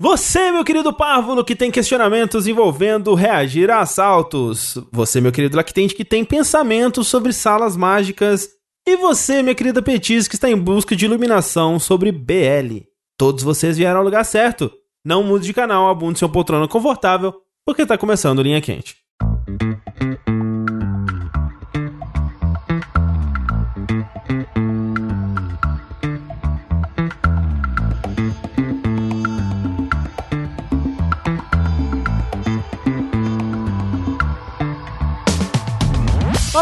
Você, meu querido párvulo, que tem questionamentos envolvendo reagir a assaltos. Você, meu querido lactente, que tem pensamentos sobre salas mágicas. E você, minha querida Petis, que está em busca de iluminação sobre BL. Todos vocês vieram ao lugar certo. Não mude de canal, abunde seu poltrona confortável, porque está começando Linha Quente.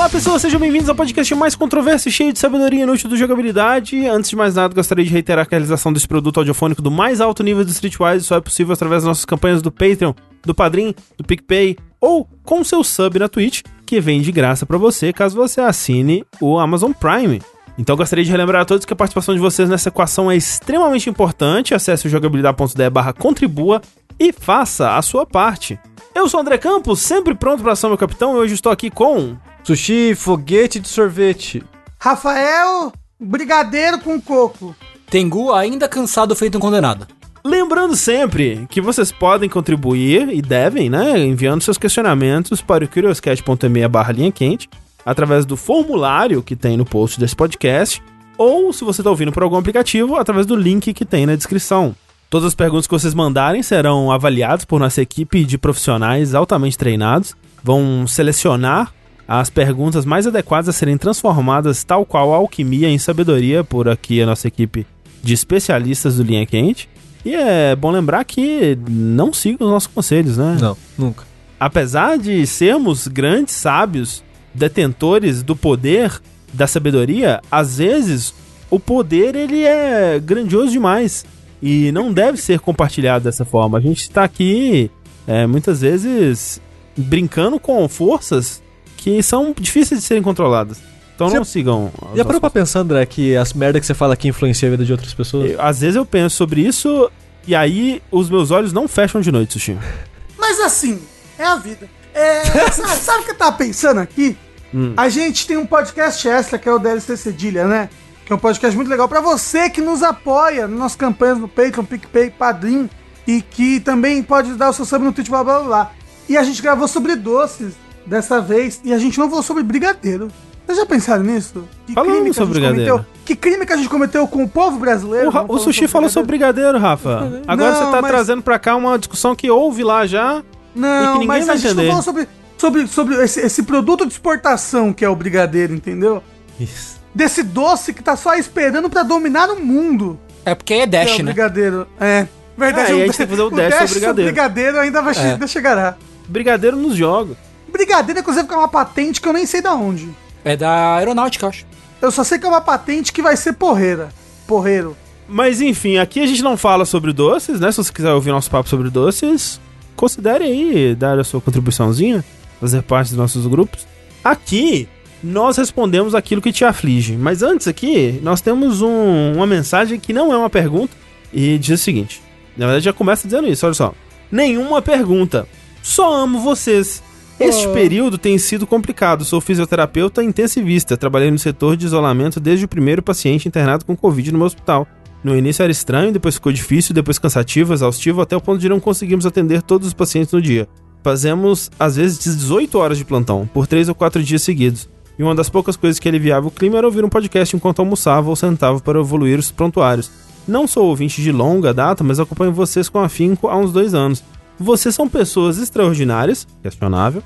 Olá pessoas, sejam bem-vindos ao podcast mais controverso e cheio de sabedoria inútil do jogabilidade. Antes de mais nada, gostaria de reiterar que a realização desse produto audiofônico do mais alto nível do Streetwise só é possível através das nossas campanhas do Patreon, do Padrim, do PicPay ou com seu sub na Twitch, que vem de graça para você caso você assine o Amazon Prime. Então gostaria de relembrar a todos que a participação de vocês nessa equação é extremamente importante. Acesse o jogabilidade.de barra contribua e faça a sua parte. Eu sou o André Campos, sempre pronto para ação, meu capitão, e hoje estou aqui com Sushi, foguete de sorvete. Rafael, brigadeiro com coco. Tengu ainda cansado feito um condenado. Lembrando sempre que vocês podem contribuir e devem, né, enviando seus questionamentos para o curioscat.me barra linha quente, através do formulário que tem no post desse podcast, ou se você está ouvindo por algum aplicativo, através do link que tem na descrição. Todas as perguntas que vocês mandarem serão avaliadas por nossa equipe de profissionais altamente treinados, vão selecionar as perguntas mais adequadas a serem transformadas tal qual a alquimia em sabedoria por aqui a nossa equipe de especialistas do Linha Quente. E é bom lembrar que não sigam os nossos conselhos, né? Não, nunca. Apesar de sermos grandes sábios, detentores do poder, da sabedoria, às vezes o poder ele é grandioso demais e não deve ser compartilhado dessa forma. A gente está aqui é, muitas vezes brincando com forças que são difíceis de serem controladas. Então Você- não sigam. Já parou pra pensar, André, que as merdas que você fala aqui influenciam a vida de outras pessoas? Eu- Às vezes eu penso sobre isso e aí os meus olhos não fecham de noite, Sushi. Mas assim, é a vida. É, sabe, sabe o que eu tava pensando aqui? Hum. A gente tem um podcast extra que é o DLC Cedilha, né? Que é um podcast muito legal pra você que nos apoia nas nossas campanhas no Patreon, PicPay, Padrim e que também pode dar o seu sub no Twitch, blá blá blá. E a gente gravou sobre doces dessa vez e a gente não falou sobre brigadeiro. Vocês já pensaram nisso? Que Falamos crime que a sobre gente brigadeiro. cometeu? Que crime que a gente cometeu com o povo brasileiro? O, o Sushi falou sobre brigadeiro, Rafa. Agora Não, você tá mas- trazendo pra cá uma discussão que houve lá já. E Não, que ninguém mas vai a gente entender. não falou sobre, sobre, sobre esse, esse produto de exportação que é o brigadeiro, entendeu? Isso. Desse doce que tá só esperando pra dominar o mundo. É porque é que é Dash, o né? brigadeiro. É. Verdade, É, e o aí a gente tem que fazer o dash sobre brigadeiro. brigadeiro ainda vai É. ainda chegará. Brigadeiro nos jogos. Brigadeiro, inclusive, que é uma patente que eu nem sei da onde. É da aeronáutica, eu acho. Eu só sei que é uma patente que vai ser porreira. Porreiro. Mas enfim, aqui a gente não fala sobre doces, né? Se você quiser ouvir nosso papo sobre doces, considere aí dar a sua contribuiçãozinha, fazer parte dos nossos grupos. Aqui nós respondemos aquilo que te aflige. Mas antes aqui, nós temos um- uma mensagem que não é uma pergunta e diz o seguinte. Na verdade já começa dizendo isso, olha só. Nenhuma pergunta. Só amo vocês. Este período tem sido complicado. Sou fisioterapeuta intensivista. Trabalhei no setor de isolamento desde o primeiro paciente internado com Covid no meu hospital. No início era estranho, depois ficou difícil, depois cansativo, exaustivo, até o ponto de não conseguirmos atender todos os pacientes no dia. Fazemos, às vezes, 18 horas de plantão, por 3 ou 4 dias seguidos. E uma das poucas coisas que aliviava o clima era ouvir um podcast enquanto almoçava ou sentava para evoluir os prontuários. Não sou ouvinte de longa data, mas acompanho vocês com afinco há uns dois anos. Vocês são pessoas extraordinárias, questionável,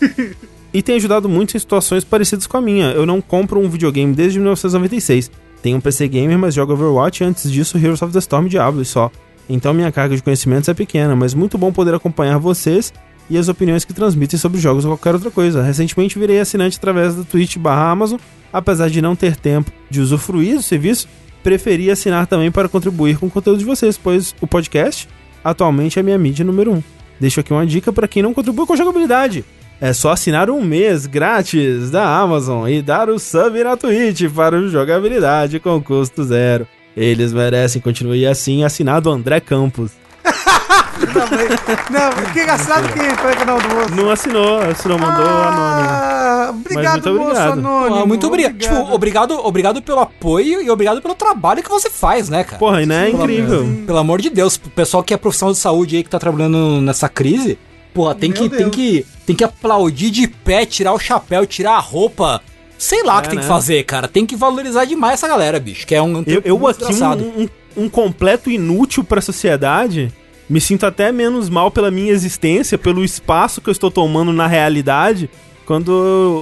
e tem ajudado muito em situações parecidas com a minha. Eu não compro um videogame desde 1996. Tenho um PC gamer, mas jogo Overwatch e antes disso Heroes of the Storm Diablo e só. Então minha carga de conhecimentos é pequena, mas muito bom poder acompanhar vocês e as opiniões que transmitem sobre jogos ou qualquer outra coisa. Recentemente virei assinante através da Twitch barra Amazon, apesar de não ter tempo de usufruir do serviço, preferi assinar também para contribuir com o conteúdo de vocês, pois o podcast atualmente é minha mídia número 1. Um. Deixo aqui uma dica para quem não contribui com jogabilidade. É só assinar um mês grátis da Amazon e dar o sub na Twitch para o jogabilidade com custo zero. Eles merecem, continue assim, assinado André Campos. Não, quem assinado quem foi o canal do moço? Não assinou, assinou, mandou anônimo. Ah, obrigado, muito moço obrigado. anônimo. Pô, muito obrigado. Tipo, obrigado, obrigado pelo apoio e obrigado pelo trabalho que você faz, né, cara? Porra, não é incrível. Pelo amor de Deus, o pessoal que é profissional de saúde aí que tá trabalhando nessa crise, porra, tem Meu que, Deus. tem que tem que aplaudir de pé, tirar o chapéu, tirar a roupa. Sei lá o que É, tem né? que fazer, cara. Tem que valorizar demais essa galera, bicho, que é um Eu, eu aqui, um, um, um completo inútil pra sociedade, me sinto até menos mal pela minha existência, pelo espaço que eu estou tomando na realidade, quando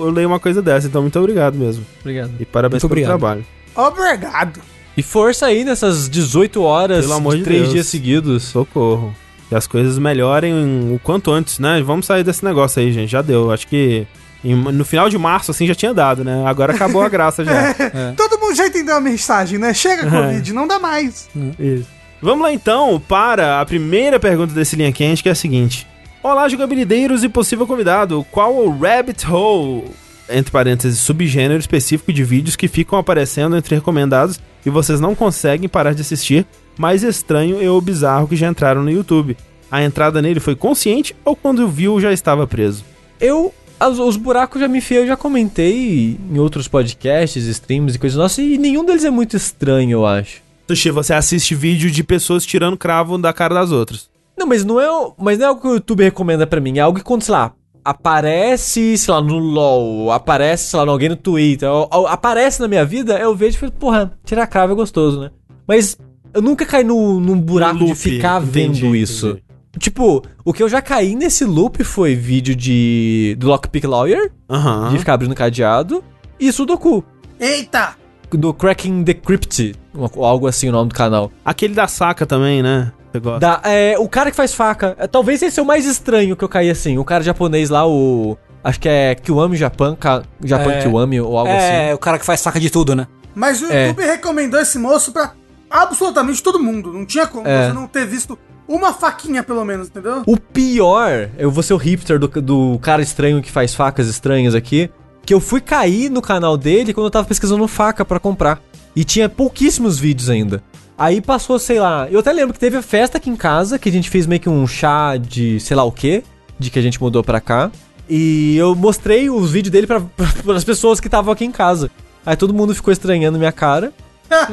eu, leio uma coisa dessa. Então, muito obrigado mesmo. Obrigado. E parabéns Muito pelo obrigado. trabalho. Obrigado. E força aí nessas 18 horas, Pelo amor de três Deus. dias seguidos. Socorro. Que as coisas melhorem o quanto antes, né? Vamos sair desse negócio aí, gente. Já deu. Acho que em- no final de março, assim, já tinha dado, né? Agora acabou a graça já. Todo mundo já entendeu a mensagem, né? Chega, É. Covid, não dá mais. Isso. Vamos lá então para a primeira pergunta desse linha quente, que é a seguinte: Olá, jogabilideiros e possível convidado. Qual o rabbit hole, entre parênteses, subgênero específico de vídeos que ficam aparecendo entre recomendados e vocês não conseguem parar de assistir, mais estranho e ou bizarro que já entraram no YouTube? A entrada nele foi consciente ou quando viu já estava preso? Eu. os buracos já me enfiei, eu já comentei em outros podcasts, streams e coisas nossas, e nenhum deles é muito estranho, eu acho. Sushi, você assiste vídeo de pessoas tirando cravo da cara das outras. Não, mas não é, o- mas não é algo que o YouTube recomenda pra mim. É algo que quando, sei lá, aparece, sei lá, no LoL, aparece, sei lá, alguém no Twitter, ou- ou aparece na minha vida, eu vejo e falo, porra, tirar cravo é gostoso, né? Mas eu nunca caí no, num buraco No de loop, ficar entendi, vendo isso. entendi. Tipo, o que eu já caí nesse loop foi vídeo de do Lockpick Lawyer, de ficar abrindo cadeado, e Sudoku, Eita! Do Cracking the Crypt, ou algo assim o nome do canal. Aquele da saca também, né? Da, é, o cara que faz faca. É, talvez esse é o mais estranho que eu caí assim. O cara japonês lá, o. Acho que é Kiwami Japan, Ka, Japan É. Kiwami ou algo É, assim. o cara que faz saca de tudo, né? Mas o É. YouTube recomendou esse moço pra absolutamente todo mundo. Não tinha como É. você não ter visto uma faquinha, pelo menos, entendeu? O pior, eu vou ser o hipster do, do cara estranho que faz facas estranhas aqui. Que eu fui cair no canal dele quando eu tava pesquisando faca pra comprar. E tinha pouquíssimos vídeos ainda. Aí passou, sei lá. Eu até lembro que teve a festa aqui em casa, que a gente fez meio que um chá de sei lá o quê, de que a gente mudou pra cá. E eu mostrei os vídeos dele pra, pra, as pessoas que estavam aqui em casa. Aí todo mundo ficou estranhando minha cara.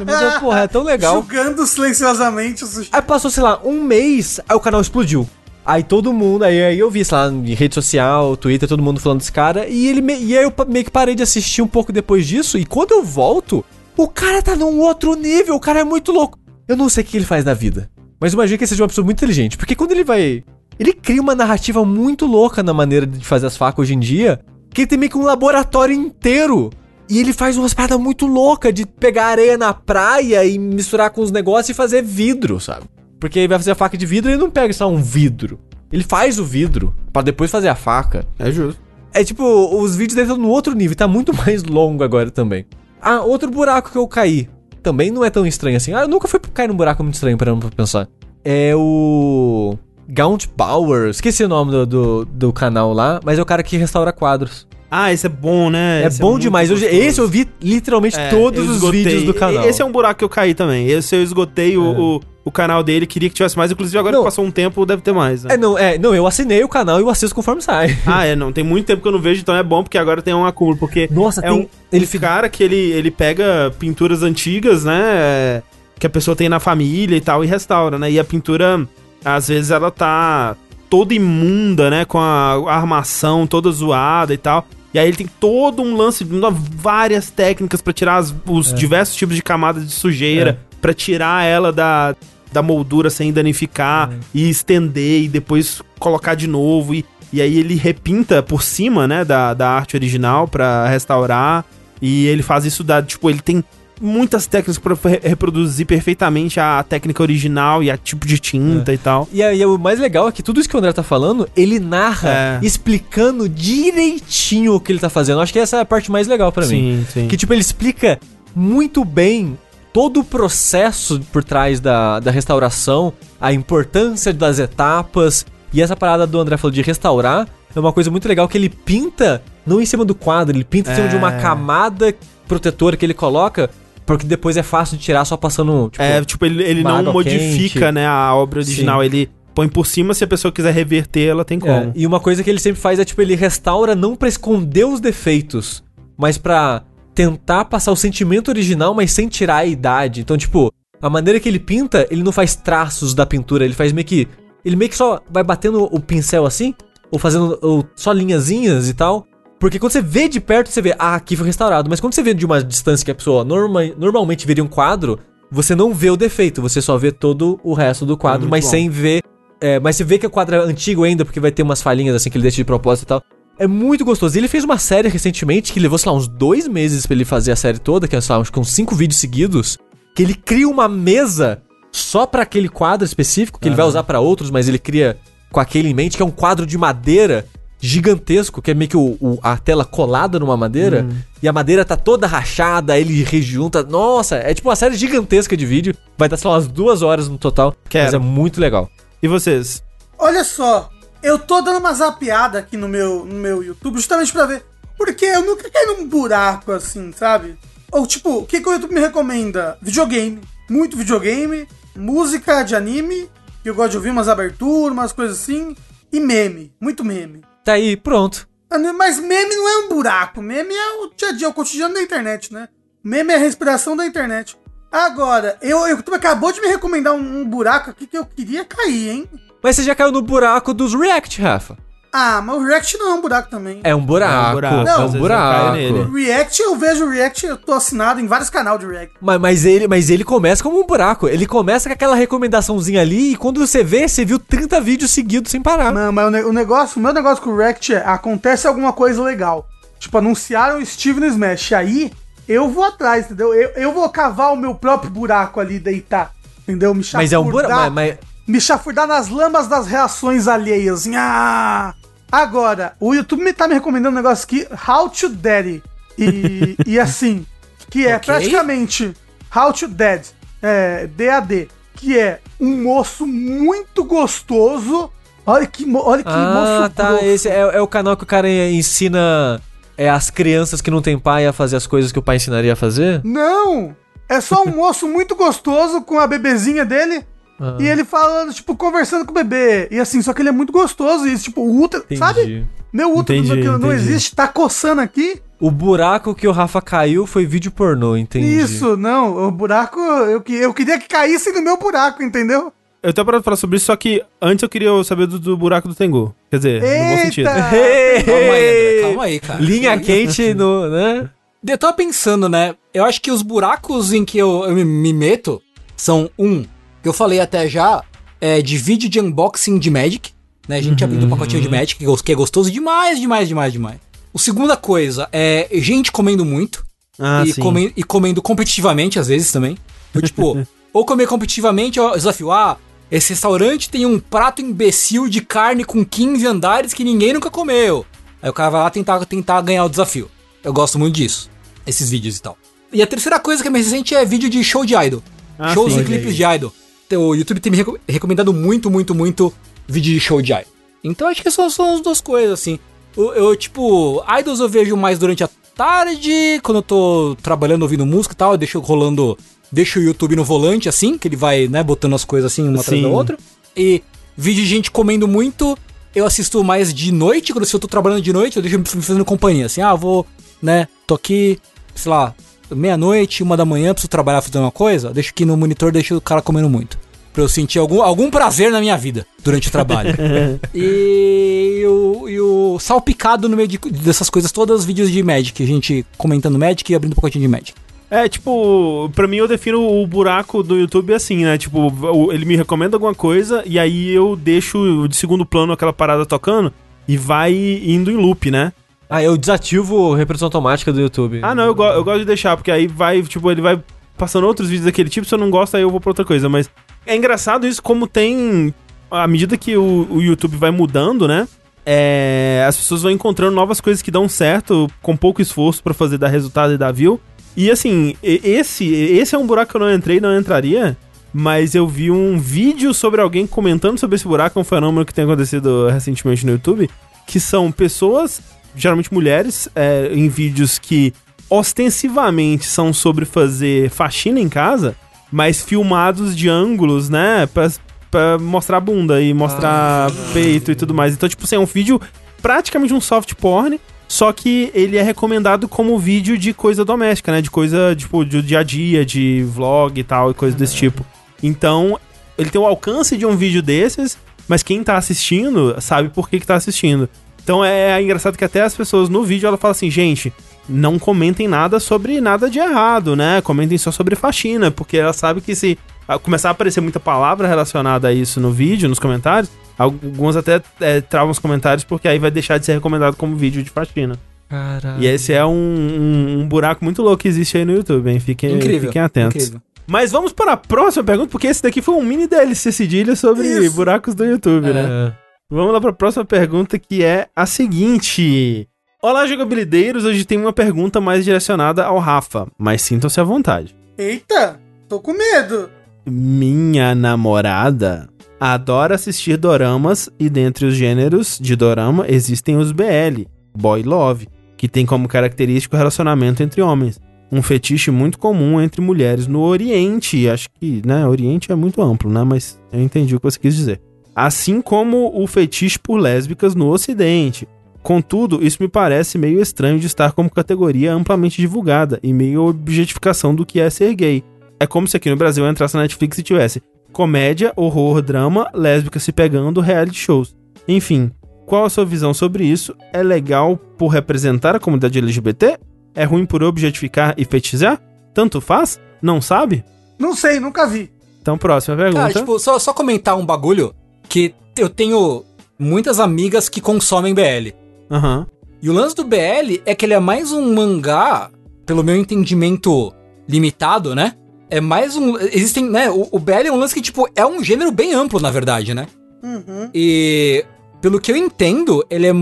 Mas, eu, porra, é tão legal. Julgando silenciosamente. Aí passou, sei lá, um mês, aí o canal explodiu. Aí todo mundo, aí, aí eu vi, sei lá, em rede social, Twitter, todo mundo falando desse cara. E ele me- e aí eu meio que parei de assistir um pouco depois disso. E quando eu volto, o cara tá num outro nível, o cara é muito louco. Eu não sei o que ele faz da vida. Mas imagino que ele seja uma pessoa muito inteligente. Porque quando ele vai. Ele cria uma narrativa muito louca na maneira de fazer as facas hoje em dia. Que ele tem meio que um laboratório inteiro. E ele faz umas paradas muito loucas de pegar areia na praia e misturar com os negócios e fazer vidro, sabe? Porque ele vai fazer a faca de vidro e ele não pega só um vidro. Ele faz o vidro pra depois fazer a faca. É justo. É tipo, os vídeos dele estão no outro nível, tá muito mais longo agora também. Ah, outro buraco que eu caí. Também não é tão estranho assim. Ah, eu nunca fui cair num buraco muito estranho pra pensar. É o. Gaunt Power. Esqueci o nome do, do, do canal lá, mas é o cara que restaura quadros. Ah, esse é bom, né? É, Esse bom muito demais. Gostoso. esse eu vi literalmente É, todos os vídeos do canal. Esse é um buraco que eu caí também. Esse eu esgotei o, o, o canal dele, queria que tivesse mais. Inclusive, agora Não. que passou um tempo, deve ter mais. Né? É, não, é, não, eu assinei o canal e eu assisto conforme sai. Ah, é, não. Tem muito tempo que eu não vejo, então é bom, porque agora tem um acúmulo. Porque Nossa, é tem- um, ele fica- cara que ele, ele pega pinturas antigas, né? é, Que a pessoa tem na família e tal, e restaura, né? E a pintura, às vezes, ela tá toda imunda, né? Com a armação toda zoada e tal. E aí ele tem todo um lance, várias técnicas pra tirar as- os diversos tipos de camadas de sujeira, pra tirar ela da, da moldura sem danificar e estender e depois colocar de novo. E, e aí ele repinta por cima, né, da, da arte original pra restaurar. E ele faz isso da, tipo, ele tem muitas técnicas pra re- reproduzir perfeitamente a técnica original e a tipo de tinta e tal. E, aí, o mais legal é que tudo isso que o André tá falando, ele narra É. explicando direitinho o que ele tá fazendo. Eu Acho que essa é a parte mais legal pra mim. Sim, sim. Que, tipo, ele explica muito bem todo o processo por trás da, da restauração, a importância das etapas. E essa parada do André falou de restaurar é uma coisa muito legal que ele pinta não em cima do quadro, ele pinta em cima É. de uma camada protetora que ele coloca, porque depois é fácil de tirar só passando, tipo, É, tipo, ele, ele não modifica, quente. né, a obra original. Sim. Ele põe por cima, se a pessoa quiser reverter, ela tem como. É, e uma coisa que ele sempre faz é, tipo, ele restaura não pra esconder os defeitos, mas pra tentar passar o sentimento original, mas sem tirar a idade. Então, tipo, a maneira que ele pinta, ele não faz traços da pintura, ele faz meio que. Ele meio que só vai batendo o pincel assim, ou fazendo ou só linhazinhas e tal. Porque quando você vê de perto, você vê, ah, aqui foi restaurado. Mas quando você vê de uma distância que a pessoa norma, normalmente veria um quadro, você não vê o defeito, você só vê todo o resto do quadro, Muito mas bom. sem ver. É, mas você vê que o quadro é antigo ainda, porque vai ter umas falhinhas assim que ele deixa de propósito e tal. É muito gostoso. E ele fez uma série recentemente que levou, sei lá, uns dois meses pra ele fazer a série toda, que é, sei lá, acho que uns cinco vídeos seguidos. Que ele cria uma mesa só pra aquele quadro específico, que ele vai usar pra outros, mas ele cria com aquele em mente, que é um quadro de madeira gigantesco, que é meio que o, o- a tela colada numa madeira, e a madeira tá toda rachada, ele rejunta. Nossa, é tipo uma série gigantesca de vídeo. Vai dar, sei lá, umas duas horas no total. Quero. Mas é muito legal. E vocês? Olha só, eu tô dando uma zapeada aqui no meu, no meu YouTube justamente pra ver. Porque eu nunca caí num buraco assim, sabe? Ou tipo, o que, que o YouTube me recomenda? Videogame. Muito videogame. Música de anime. Que eu gosto de ouvir umas aberturas, umas coisas assim. E meme. Muito meme. Tá aí, pronto. Ah, né, Mas meme não é um buraco. Meme é o dia a dia, o cotidiano da internet, né? Meme é a respiração da internet. Agora, eu, eu tu acabou de me recomendar um, um buraco aqui que eu queria cair, hein? Mas você já caiu no buraco dos React, Rafa. Ah, mas o React não é um buraco também. É um buraco. É um buraco, É às um eu buraco. React, eu vejo o React, eu tô assinado em vários canais de React. Mas, mas, ele, mas ele começa como um buraco. Ele começa com aquela recomendaçãozinha ali e quando você vê, você viu 30 vídeos seguidos sem parar. Não, mas o, ne- o negócio, o meu negócio com o React é, acontece alguma coisa legal. Tipo, anunciaram o Steve no Smash. Aí, eu vou atrás, entendeu? Eu, eu vou cavar o meu próprio buraco ali, deitar. Entendeu? Me Mas é um buraco. chafurdar- Mas, mas- me chafurdar nas lamas das reações alheias. assim, Ah! Agora, o YouTube me tá me recomendando um negócio aqui, How to Daddy. E, e assim, que é Ok. praticamente How to Dad, é, DAD, que é um moço muito gostoso. Olha que, olha que ah, moço tá. grosso. Esse é, é o canal que o cara ensina é, as crianças que não têm pai a fazer as coisas que o pai ensinaria a fazer? Não! É só um moço muito gostoso com a bebezinha dele. Ah, E ele falando, tipo, conversando com o bebê. E assim, só que ele é muito gostoso. E, tipo, o útero, sabe? entendi. Meu útero Entendi, não entendi. existe, tá coçando aqui. O buraco que o Rafa caiu foi vídeo pornô, entendi. Isso, não, o buraco, eu, que- eu queria que caísse no meu buraco, entendeu? Eu tô pra falar sobre isso, só que antes eu queria saber do, do buraco do Tengu. Quer dizer, no bom sentido. Eita! Calma aí, André, calma aí, cara. Linha Que quente no, né? Eu tava pensando, né? Eu acho que os buracos em que eu, eu me meto são um, que eu falei até já, é de vídeo de unboxing de Magic, né? A gente abrindo um pacotinho de Magic, que gos- que é gostoso demais, demais, demais, demais. O segunda coisa é gente comendo muito Ah, e, sim. come- e comendo competitivamente às vezes também. Eu, tipo, ou comer competitivamente, eu desafio, ah, esse restaurante tem um prato imbecil de carne com 15 andares que ninguém nunca comeu. Aí o cara vai lá tentar, tentar ganhar o desafio. Eu gosto muito disso, esses vídeos e tal. E a terceira coisa que é mais recente é vídeo de show de idol. Ah, Shows sim. e clipes de idol. O YouTube tem me reco- recomendado muito, muito, muito vídeo de show de idol. Então acho que são, são as duas coisas, assim. Eu, eu, tipo, idols eu vejo mais durante a tarde, quando eu tô trabalhando, ouvindo música e tal, eu deixo rolando, deixo o YouTube no volante, assim, que ele vai, né, botando as coisas assim, uma atrás da outra. E vídeo de gente comendo muito, eu assisto mais de noite, quando se eu tô trabalhando de noite, eu deixo me fazendo companhia, assim, ah, vou, né, tô aqui, sei lá, meia-noite, uma da manhã, preciso trabalhar fazendo uma coisa, deixo aqui no monitor, deixo o cara comendo muito. Pra eu sentir algum, algum prazer na minha vida durante o trabalho. e, o, e o salpicado no meio de- dessas coisas todas, os vídeos de Magic, a gente comentando Magic e abrindo um pacotinho de Magic. É, tipo, pra mim eu defino o buraco do YouTube assim, né? Tipo, ele me recomenda alguma coisa e aí eu deixo de segundo plano aquela parada tocando e vai indo em loop, né? Ah, eu desativo a reprodução automática do YouTube. Ah, não, eu, go- eu gosto de deixar, porque aí vai, tipo, ele vai passando outros vídeos daquele tipo, se eu não gosto, aí eu vou pra outra coisa. Mas é engraçado isso, como tem. À medida que o, o YouTube vai mudando, né? É, as pessoas vão encontrando novas coisas que dão certo com pouco esforço pra fazer dar resultado e dar view. E assim, esse, esse é um buraco que eu não entrei, não entraria. Mas eu vi um vídeo sobre alguém comentando sobre esse buraco, um fenômeno que tem acontecido recentemente no YouTube, que são pessoas, geralmente mulheres, é, em vídeos que ostensivamente são sobre fazer faxina em casa, mas filmados de ângulos, né? Pra, pra mostrar bunda e mostrar peito e tudo mais. Então, tipo assim, é um vídeo praticamente um soft porn, só que ele é recomendado como vídeo de coisa doméstica, né? De coisa, tipo, do dia a dia, de vlog e tal, e coisa desse tipo. Então, ele tem o alcance de um vídeo desses, mas quem tá assistindo sabe por que que tá assistindo. Então é engraçado que até as pessoas no vídeo ela fala assim, gente, não comentem nada sobre nada de errado, né? Comentem só sobre faxina, porque ela sabe que se ah, começar a aparecer muita palavra relacionada a isso no vídeo, nos comentários, alguns até é, travam os comentários porque aí vai deixar de ser recomendado como vídeo de faxina. Caralho. E esse é um, um- um buraco muito louco que existe aí no YouTube, hein? Fiquem, Incrível. fiquem atentos. Incrível. Mas vamos para a próxima pergunta, porque esse daqui foi um mini DLC cedilha sobre Isso. buracos do YouTube, né? Vamos lá para a próxima pergunta, que é a seguinte. Olá, jogabilideiros. Hoje tem uma pergunta mais direcionada ao Rafa, mas sintam-se à vontade. Eita, tô com medo. Minha namorada adora assistir doramas e dentre os gêneros de dorama existem os BL, Boy Love, que tem como característico o relacionamento entre homens. Um fetiche muito comum entre mulheres no Oriente. Acho que, né, Oriente é muito amplo, né, mas eu entendi o que você quis dizer. Assim como o fetiche por lésbicas no Ocidente. Contudo, isso me parece meio estranho de estar como categoria amplamente divulgada e meio objetificação do que é ser gay. É como se aqui no Brasil entrasse na Netflix e tivesse comédia, horror, drama, lésbica se pegando, reality shows. Enfim, qual a sua visão sobre isso? É legal por representar a comunidade LGBT? É ruim por objetificar e fetizar? Tanto faz? Não sabe? Não sei, nunca vi. Então, próxima pergunta. Cara, tipo, só, só comentar um bagulho que eu tenho muitas amigas que consomem BL. Aham. E o lance do BL é que ele é mais um mangá, pelo meu entendimento limitado, né? É mais um. Existem, né? O, o BL é um lance que, tipo, é um gênero bem amplo, na verdade, né? Uhum. E pelo que eu entendo, ele é.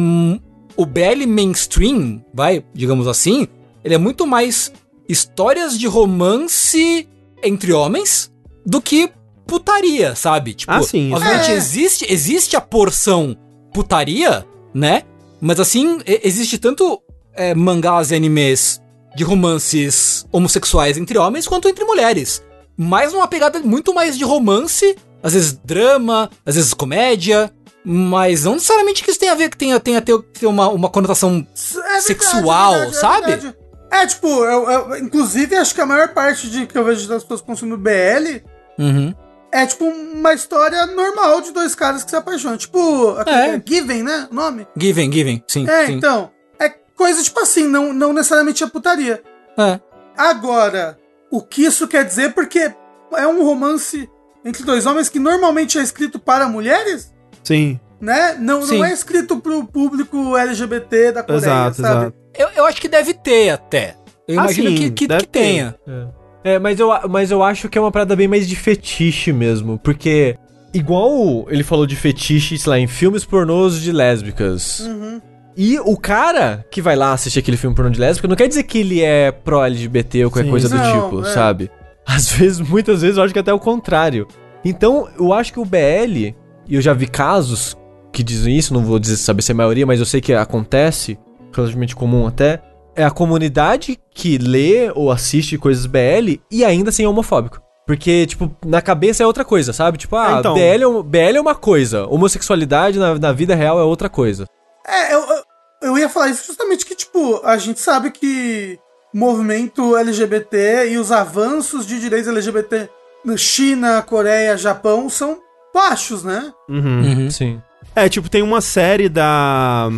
O BL mainstream, vai, digamos assim, ele é muito mais histórias de romance entre homens do que putaria, sabe? Tipo, Ah, sim, obviamente é. existe, existe a porção putaria, né? Mas assim, existe tanto é, mangás e animes de romances homossexuais entre homens quanto entre mulheres. Mais uma pegada muito mais de romance, às vezes drama, às vezes comédia, mas não necessariamente que isso tenha a ver que tenha, tenha ter, ter uma, uma conotação. É verdade, Sexual, é verdade, é sabe? verdade. É, tipo, eu, eu- inclusive acho que a maior parte de que eu vejo das pessoas consumindo BL Uhum. É tipo uma história normal de dois caras que se apaixonam. Tipo, aquele É. é Given, né? O nome? Given, given, sim. É, sim. então. É coisa tipo assim, não, não necessariamente é putaria. É. Agora, o que isso quer dizer? Porque é um romance entre dois homens que normalmente é escrito para mulheres, Sim. né? Não, Sim. não é escrito pro público LGBT da Coreia, Exato, sabe? exato. Eu, eu acho que deve ter até. Eu Ah, imagino sim, que, que, deve que tenha. É, mas eu, mas eu acho que é uma parada bem mais de fetiche mesmo. Porque, igual ele falou de fetiche, sei lá, em filmes pornôs de lésbicas. Uhum. E o cara que vai lá assistir aquele filme pornô de lésbica não quer dizer que ele é pró-LGBT ou qualquer Sim. coisa do Não, tipo, é. sabe? Às vezes, muitas vezes, eu acho que até o contrário. Então, eu acho que o BL, e eu já vi casos que dizem isso, não vou dizer saber se é a maioria, mas eu sei que acontece, relativamente comum até, é a comunidade que lê ou assiste coisas BL e ainda assim é homofóbico. Porque, tipo, na cabeça é outra coisa, sabe? Tipo, ah, É, então. BL, é, BL é uma coisa, homossexualidade na, na vida real é outra coisa. É, eu, eu, ia falar isso justamente que, tipo, a gente sabe que o movimento LGBT e os avanços de direitos LGBT na China, Coreia, Japão são baixos, né? Uhum. Uhum. Sim. É, tipo, tem uma série da.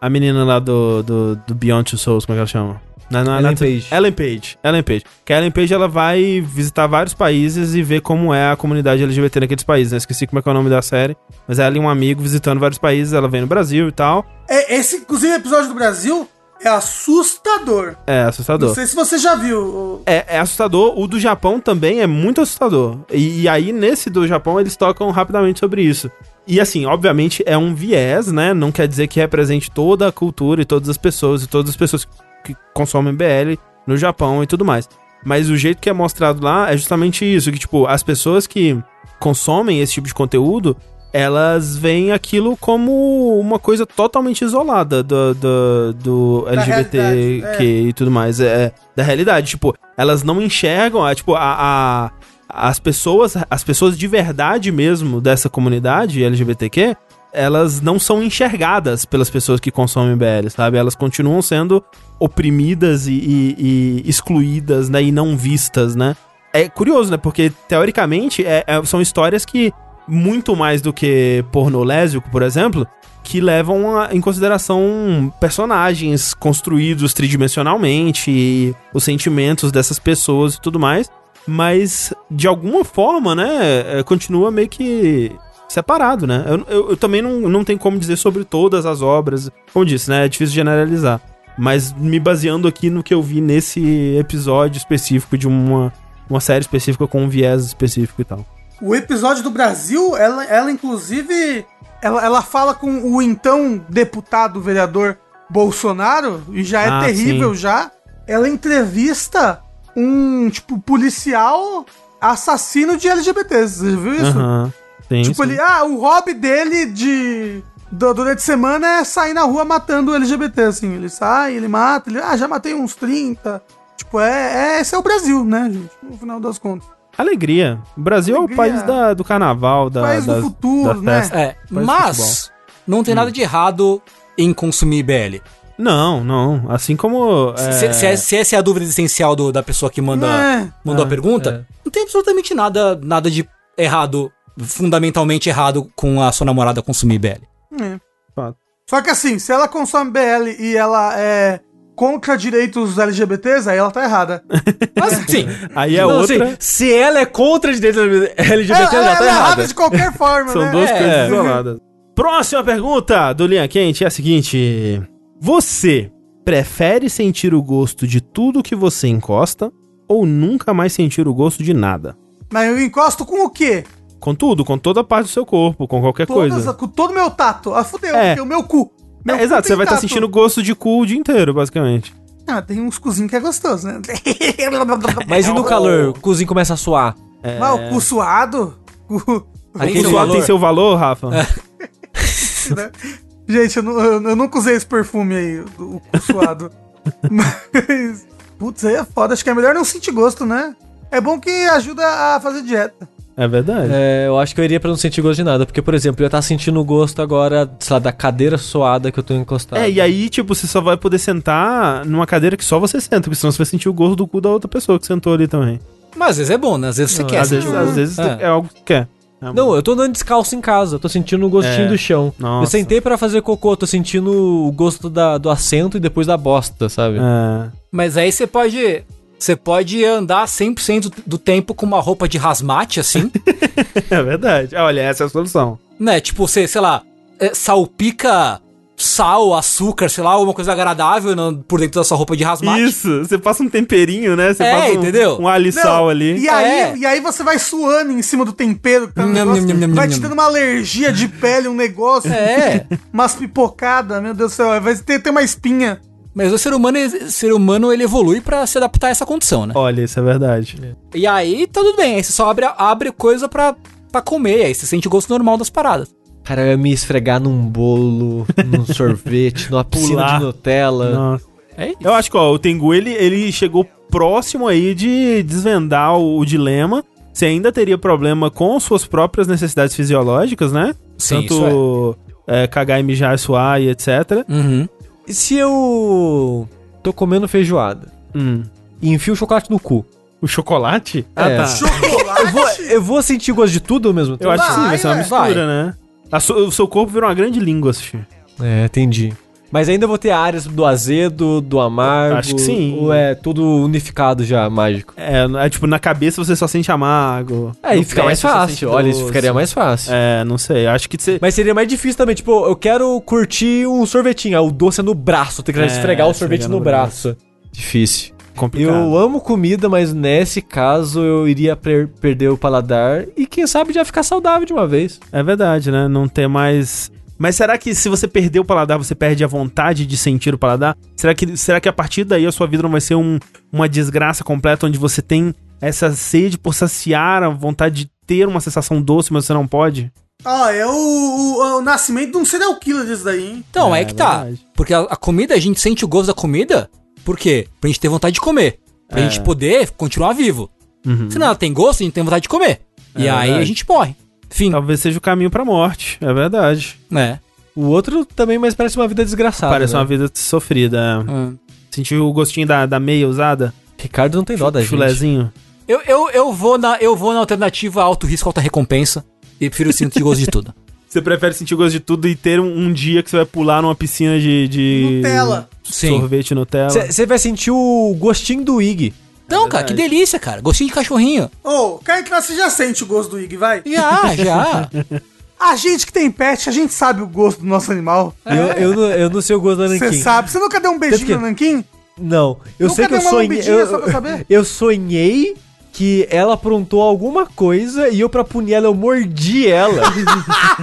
A menina lá do, do, do Beyond Two Souls, como é que ela chama? Não, não, Ellen não- Page. Ellen Page. Ellen Page. Que a Ellen Page ela vai visitar vários países e ver como é a comunidade LGBT naqueles países. Né? Esqueci como é que é o nome da série. Mas ela e um amigo visitando vários países. Ela vem no Brasil e tal. É, esse, inclusive, episódio do Brasil é assustador. É Não assustador. sei se você já viu. É, é assustador. O do Japão também é muito assustador. E, e aí, nesse do Japão, eles tocam rapidamente sobre isso. E assim, obviamente, é um viés, né? Não quer dizer que represente toda a cultura e todas as pessoas e todas as pessoas que consomem BL no Japão e tudo mais. Mas o jeito que é mostrado lá é justamente isso, que tipo, as pessoas que consomem esse tipo de conteúdo, elas veem aquilo como uma coisa totalmente isolada do, do, do LGBTQ é. e tudo mais. É, da realidade. Tipo, elas não enxergam, a, tipo, a, a, as pessoas, as pessoas de verdade mesmo dessa comunidade LGBTQ, elas não são enxergadas pelas pessoas que consomem BL, sabe? Elas continuam sendo oprimidas e, e- e excluídas, né? E não vistas, né? É curioso, né? Porque, teoricamente, é- é- são histórias que, muito mais do que pornô lésbico, por exemplo, que levam a- em consideração personagens construídos tridimensionalmente os sentimentos dessas pessoas e tudo mais. Mas, de alguma forma, né, é, continua meio que separado, né? Eu, eu- eu também não, não tenho como dizer sobre todas as obras. Como disse, né? É difícil generalizar. Mas me baseando aqui no que eu vi nesse episódio específico de uma, uma série específica com um viés específico e tal. O episódio do Brasil, ela, ela inclusive, ela, ela fala com o então deputado, vereador Bolsonaro, e já é Ah, terrível sim. já. Ela entrevista um, tipo, policial assassino de LGBTs. Você viu isso? Aham. Sim, Tipo, sim. ele, ah, o hobby dele de. do- durante a semana é sair na rua matando LGBT, assim. Ele sai, ele mata, ele, ah, já matei uns 30. Tipo, é, é esse é o Brasil, né, gente? No final das contas. Alegria. O Brasil é Alegria. o país da- do carnaval, da, País do futuro, das né? É, mas não tem nada de errado em consumir BL. Não, não. Assim como. é, Se, se- se essa é a dúvida existencial do- da pessoa que manda, É. mandou É, a pergunta, não tem absolutamente nada, nada de errado, fundamentalmente errado com a sua namorada consumir BL. É. Fato. Só que assim, se ela consome BL e ela é contra direitos LGBTs, aí ela tá errada. Mas, sim, Aí é Não, outra. assim, se ela é contra os direitos LGBT, ela, ela já tá ela é errada. errada de qualquer forma, São né? duas É. coisas isoladas. Próxima pergunta do Linha Quente é a seguinte: Você prefere sentir o gosto de tudo que você encosta ou nunca mais sentir o gosto de nada? Mas eu encosto com o quê? Com tudo, com toda a parte do seu corpo, com qualquer Todas, coisa. com todo o meu tato. Ah, fudeu, É. o meu cu. Meu É, cu exato, você vai estar tato. sentindo gosto de cu o dia inteiro, basicamente. Ah, tem uns cozinhos que é gostoso, né? Mas e no calor? O cozinho começa a suar. Mas o cu suado? Cu- Aí O tem suado valor. tem seu valor, Rafa? Gente, eu, não- eu- eu nunca usei esse perfume aí, o o cu suado. Mas. Putz, aí é foda. Acho que é melhor não sentir gosto, né? É bom que ajuda a fazer dieta. É verdade. É, eu acho que eu iria pra não sentir gosto de nada. Porque, por exemplo, eu ia estar sentindo o gosto agora, sei lá, da cadeira suada que eu tô encostado. É, e aí, tipo, você só vai poder sentar numa cadeira que só você senta, porque senão você vai sentir o gosto do cu da outra pessoa que sentou ali também. mas às vezes é bom, né? Às vezes você Não, quer. às sentir vezes, o- às vezes É. é algo que quer. É Não, eu tô andando descalço em casa, tô sentindo o gostinho É. do chão. Nossa. Eu sentei pra fazer cocô, tô sentindo o gosto da- do assento e depois da bosta, sabe? É. Mas aí você pode. Você pode andar 100% do tempo com uma roupa de rasmate, assim, É verdade. Olha, essa é a solução. né? Tipo, você, sei lá, é, salpica sal, açúcar, sei lá, alguma coisa agradável no- por dentro da sua roupa de rasmate. Isso, você passa um temperinho, né? Você É, passa um, entendeu? um alho e Não, sal ali. E aí, É. e aí você vai suando em cima do tempero que tá no Nham, negócio, nham, nham, vai te dando uma alergia de pele, um negócio, É. umas pipocadas, meu Deus do céu, vai ter, ter uma espinha. Mas o ser humano, o ser humano ele evolui pra se adaptar a essa condição, né? Olha, isso é verdade. E aí tá tudo bem, aí você só abre, abre coisa pra, pra comer, aí você sente o gosto normal das paradas. Cara, eu ia me esfregar num bolo, num sorvete, numa piscina Pular. de Nutella. Nossa. É isso. Eu acho que, ó, o Tengu, ele, ele chegou próximo aí de desvendar o, o dilema. Você ainda teria problema com suas próprias necessidades fisiológicas, né? Sim, Tanto é, cagar e mijar, suar e etc. Uhum. E se eu tô comendo feijoada Hum. e enfio o chocolate no cu? O chocolate? É. Ah, tá. Chocolate? Eu vou, eu vou sentir gosto de tudo ao mesmo tempo? Eu acho que sim, vai Vai, ser uma mistura, né? A su- o seu corpo virou uma grande língua, assistir. É, entendi. Mas ainda vou ter áreas do azedo, do amargo. Acho que sim. Ou é tudo unificado já, mágico? É, é, tipo, na cabeça você só sente amargo. É, e fica mais fácil. Olha, isso ficaria mais fácil. É, não sei. Acho que você. Mas seria mais difícil também, tipo, eu quero curtir um sorvetinho, ah, o doce é no braço, tem que É, esfregar o sorvete no no braço. Difícil. Complicado. Eu amo comida, mas nesse caso eu iria per- perder o paladar e quem sabe já ficar saudável de uma vez. É verdade, né? Não ter mais. Mas será que se você perder o paladar, você perde a vontade de sentir o paladar? Será que, será que a partir daí a sua vida não vai ser um- uma desgraça completa onde você tem essa sede por saciar a vontade de ter uma sensação doce, mas você não pode? Ó, é o, o- o nascimento de um serial killer disso daí, hein? Então, É, aí que tá. verdade. Porque a, a comida, a gente sente o gosto da comida, por quê? Pra gente ter vontade de comer. Pra É. gente poder continuar vivo. Uhum. Se ela tem gosto, a gente tem vontade de comer. e É aí verdade. a gente morre. Fim. Talvez seja o caminho pra morte, é verdade. É. O outro também, mas parece uma vida desgraçada. Parece né? uma vida sofrida. Hum. Sentiu o gostinho da, da meia usada? Ricardo não tem dó da gente. Chulezinho. Eu, eu, eu, vou na, eu vou na alternativa alto risco, alta recompensa. E prefiro sentir gosto de tudo. Você prefere sentir o gosto de tudo e ter um, um dia que você vai pular numa piscina de, de Nutella. Sim. sorvete Nutella? Você vai sentir o gostinho do Ig. Não, cara, que delícia, cara. Gostinho de cachorrinho. Ô, entre nós, você já sente o gosto do Ig, vai? Já, já. A gente que tem pet, a gente sabe o gosto do nosso animal. Eu, eu, não, eu não sei o gosto da Você Nankin. sabe. Você nunca deu um beijinho no que- Nankin? Não, eu Nunca sei que eu sonhei. Eu, só pra saber? eu sonhei que ela aprontou alguma coisa e eu, pra punir ela, eu mordi ela.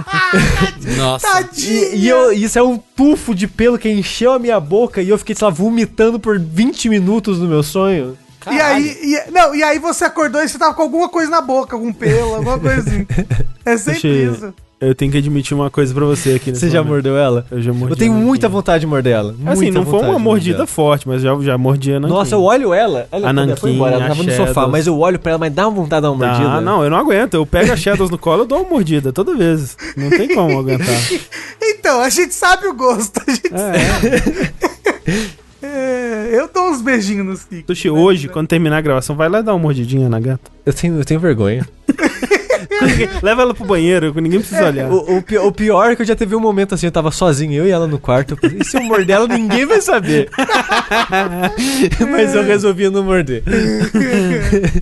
Nossa. Tadinha. e e eu, isso é um tufo de pelo que encheu a minha boca e eu fiquei, sei lá, vomitando por 20 minutos no meu sonho. E aí, e, não, e aí você acordou e você tava com alguma coisa na boca, algum pelo, alguma coisa assim. É sempre isso. Eu tenho que admitir uma coisa pra você aqui nesse Você já momento. mordeu ela? Eu já mordi. Eu tenho muita vontade de morder ela. Assim, não foi uma mordida forte, mas já, já mordi a. Nanquim. Nossa, eu olho ela. Ela A quando ela Nanquim, foi embora, ela a tava no sofá, mas eu olho pra ela, mas dá uma vontade de dar uma mordida. Ah, não, eu não aguento. Eu pego a Shadows no colo e dou uma mordida toda vez. Não tem como aguentar. Então, a gente sabe o gosto. A gente, É, é, eu dou uns beijinhos nos Kik. Sushi, hoje, quando terminar a gravação, vai lá dar uma mordidinha na gata. Eu tenho, eu tenho vergonha. Leva ela pro banheiro, ninguém precisa olhar. O, o o pior é que eu já teve um momento assim, eu tava sozinho, eu e ela no quarto. E se eu morder ela, ninguém vai saber. Mas eu resolvi não morder.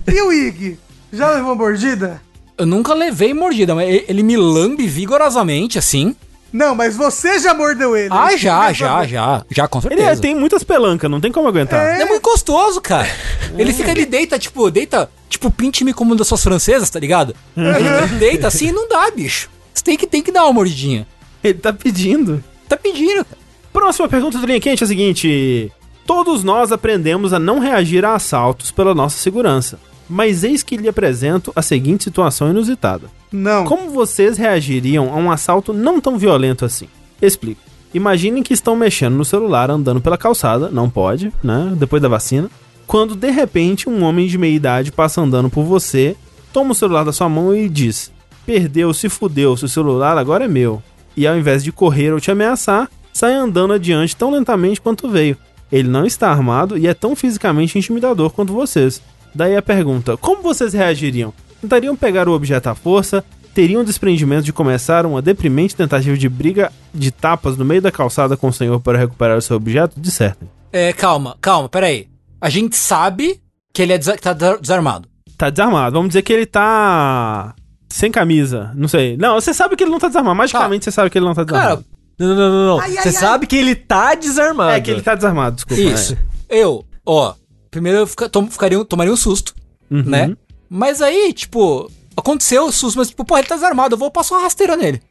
E o Ig? Já levou uma mordida? Eu nunca levei mordida, mas ele me lambe vigorosamente, assim. Não, mas você já mordeu ele. Ah, já, já, quero já. Já, com Ele certeza. é- tem muitas pelancas, não tem como aguentar. É. Ele é muito gostoso, cara. Ele fica, ele deita, tipo, deita, tipo, pinte-me como uma das suas francesas, tá ligado? Ele deita assim e não dá, bicho. Você tem que, tem que dar uma mordidinha. Ele tá pedindo. Tá pedindo, cara. Próxima pergunta do Linha Quente é a seguinte: Todos nós aprendemos a não reagir a assaltos pela nossa segurança. Mas eis que lhe apresento a seguinte situação inusitada. Não. Como vocês reagiriam a um assalto não tão violento assim? Explico. Imaginem que estão mexendo no celular andando pela calçada, não pode, né? Depois da vacina. Quando de repente um homem de meia idade passa andando por você, toma o celular da sua mão e diz: Perdeu, se fudeu, seu celular agora é meu. E ao invés de correr ou te ameaçar, sai andando adiante tão lentamente quanto veio. Ele não está armado e é tão fisicamente intimidador quanto vocês. Daí a pergunta: como vocês reagiriam? Tentariam pegar o objeto à força? Teriam desprendimento de começar uma deprimente tentativa de briga de tapas no meio da calçada com o senhor para recuperar o seu objeto? Dissertem. É, calma, calma, peraí. A gente sabe que ele é desa- tá desa- desarmado. Tá desarmado. Vamos dizer que ele tá. sem camisa. Não sei. Não, você sabe que ele não tá desarmado. Magicamente você sabe que ele não tá Cara, desarmado. Não, não, não, não. não. Ai, Você ai. sabe que ele tá desarmado. é que ele tá desarmado, desculpa. isso. Eu, ó, primeiro eu fica, tom, ficaria, tomaria um susto, é. Uhum. né? Mas aí, tipo, aconteceu o susto, mas, tipo, pô, ele tá desarmado, eu vou passar uma rasteira nele.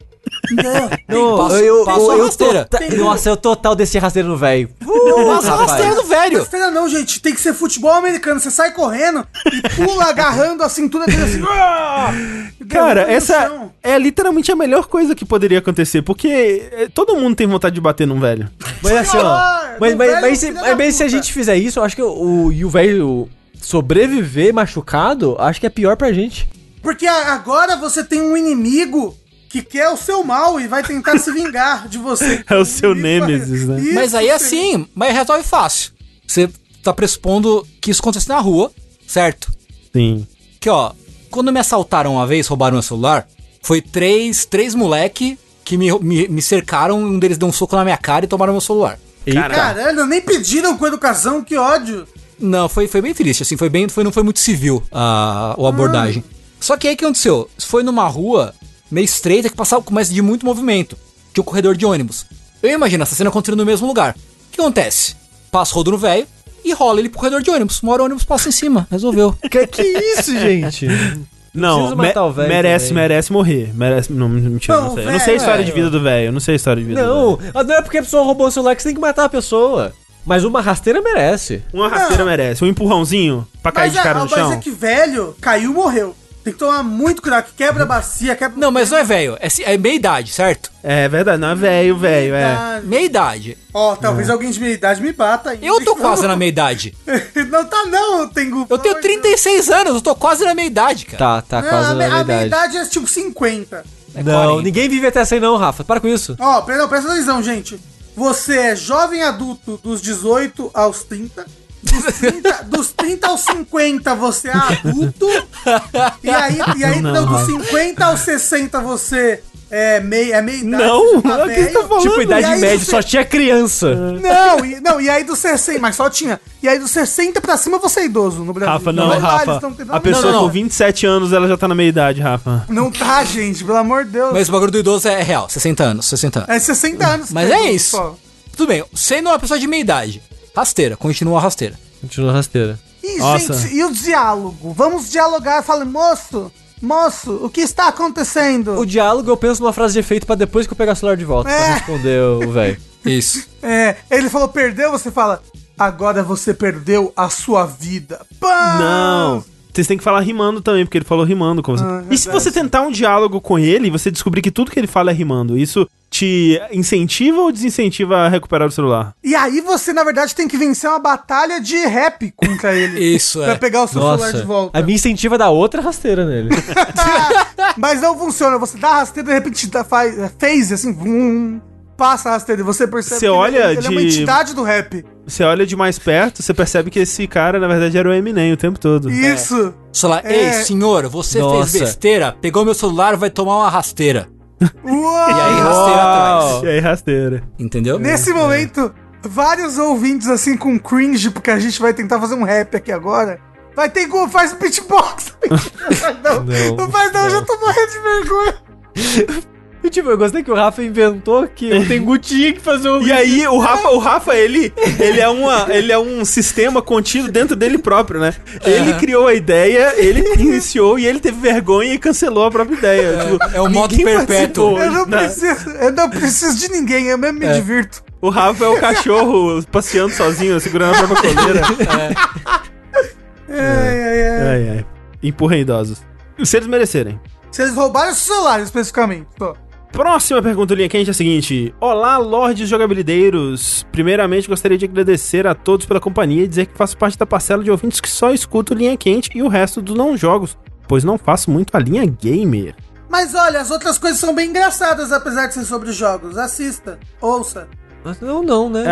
Não, Passo- eu, passo eu, a eu rasteira. tota- Nossa, eu total desci rasteiro no velho. Passa a rasteira do velho. Rasteira não, gente. Tem que ser futebol americano. Você sai correndo e pula agarrando a cintura dele assim. ah! Cara, no essa é literalmente a melhor coisa que poderia acontecer, porque é, todo mundo tem vontade de bater num velho. Mas assim, ó. Mas, mas, velho mas, se, mas, mas se a gente fizer isso, eu acho que o, e o velho sobreviver machucado, acho que é pior pra gente. Porque agora você tem um inimigo que quer o seu mal e vai tentar se vingar de você. É o seu Inimigo- nêmesis, né? Isso, Mas aí sim. assim, mas resolve fácil. Você tá pressupondo que isso acontece na rua, certo? Sim. Que ó, quando me assaltaram uma vez, roubaram meu celular, foi três, três moleque que me, me, me cercaram, um deles deu um soco na minha cara e tomaram meu celular. Caralho, nem pediram com educação, que ódio. Não, foi, foi bem triste, assim, foi bem, foi, não foi muito civil a, a abordagem. Só que aí o que aconteceu? Foi numa rua meio estreita que passava com mais de muito movimento. Tinha um corredor de ônibus. Eu imagino essa cena acontecendo no mesmo lugar. O que acontece? Passa o rodo no velho e rola ele pro corredor de ônibus. Uma hora o ônibus passa em cima. Resolveu. Que, que isso, gente? Não, me- merece, também. merece morrer. Merece. Não, mentira, Não, não sei. o Eu não sei a história de velho. vida do velho. Eu não sei a história de vida do Não, velho. não é porque a pessoa roubou o celular que você tem que matar a pessoa. Mas uma rasteira merece. Uma rasteira merece. Um empurrãozinho pra cair Mas, de cara é, no mas chão. é que velho caiu morreu. Tem que tomar muito cuidado, que quebra a bacia, quebra... Não, mas não é velho, é, é meia idade, certo? É verdade, não é velho, velho, é. Meia idade. Ó, talvez alguém de meia idade me bata aí. Eu tô quase na meia idade. Não tá não, Tengu. Eu tenho 36 anos, eu tô quase na meia idade, cara. Tá, tá Não, quase a, na me- a minha minha idade. idade é tipo 50. É Não, 40. ninguém vive até essa aí não, Rafa. Para com isso. Ó, perdão, presta atenção, gente. Você é jovem adulto dos 18 aos 30. Dos 30, dos 30 aos 50 você é adulto. E aí, e aí Não, não, dos Rafa. 50 aos 60 você é meia, é meia idade. Não, tá o que você tá falando? Tipo, idade aí média, só tinha criança. Não, e, não, e aí dos 60, mas só tinha. E aí dos 60 pra cima você é idoso no Brasil. Rafa, não, lá eles Rafa. tão tentando- A pessoa Não, não, com não. 27 anos, ela já tá na meia idade, Rafa. Não tá, gente, pelo amor de Deus. Mas o bagulho do idoso é real, 60 anos, 60 anos. É 60 anos. Mas é isso. só. Tudo bem, sendo uma pessoa de meia idade, rasteira, continua rasteira. Continua rasteira. E, Nossa. gente, e o diálogo? Vamos dialogar. Fala, moço, moço, o que está acontecendo? O diálogo eu penso numa frase de efeito pra depois que eu pegar o celular de volta. É. Pra responder o velho. Isso. É, ele falou, perdeu, você fala, agora você perdeu a sua vida. Pã! Não. Vocês têm que falar rimando também, porque ele falou rimando com você. Ah, e se você tentar um diálogo com ele, você descobrir que tudo que ele fala é rimando, isso te incentiva ou desincentiva a recuperar o celular? E aí você, na verdade, tem que vencer uma batalha de rap contra ele. Isso, Pra é. pegar o seu celular Nossa. de volta. A minha incentiva da outra rasteira nele. Mas não funciona. Você dá a rasteira, de repente dá, faz, faz assim, vum, passa a rasteira e você percebe Você que olha ele, ele é uma de- entidade do rap. Você olha de mais perto, você percebe que esse cara, na verdade, era o Eminem o tempo todo. Isso. Celular, É. ei, senhor, você Nossa. fez besteira, pegou meu celular, vai tomar uma rasteira. Uou! E aí, rasteira atrás. E aí, rasteira. Entendeu? Nesse momento, vários ouvintes assim com cringe, porque a gente vai tentar fazer um rap aqui agora. Vai ter como faz beatbox. não, Não, não faz não, eu já tô morrendo de vergonha. E tipo, eu gostei que o Rafa inventou que o Tengu tinha que fazer um. E aí, o Rafa, o Rafa ele, ele, é uma, ele é um sistema contido dentro dele próprio, né? Ele criou a ideia, ele iniciou e ele teve vergonha e cancelou a própria ideia. Tipo, é o modo perpétuo. participou. Eu não Não. preciso, eu não preciso de ninguém, eu mesmo me divirto. O Rafa é o cachorro passeando sozinho, segurando a própria coleira. Ai, ai, ai. Ai, ai. Empurra idosos. Se eles merecerem. Se eles roubaram o celular especificamente. Só. Próxima pergunta, linha quente, é a seguinte. Olá, lordes jogabilideiros. Primeiramente, gostaria de agradecer a todos pela companhia e dizer que faço parte da parcela de ouvintes que só escuto linha quente e o resto dos não jogos, pois não faço muito a linha gamer. Mas olha, as outras coisas são bem engraçadas, apesar de ser sobre jogos. Assista, ouça. Mas não, não, né?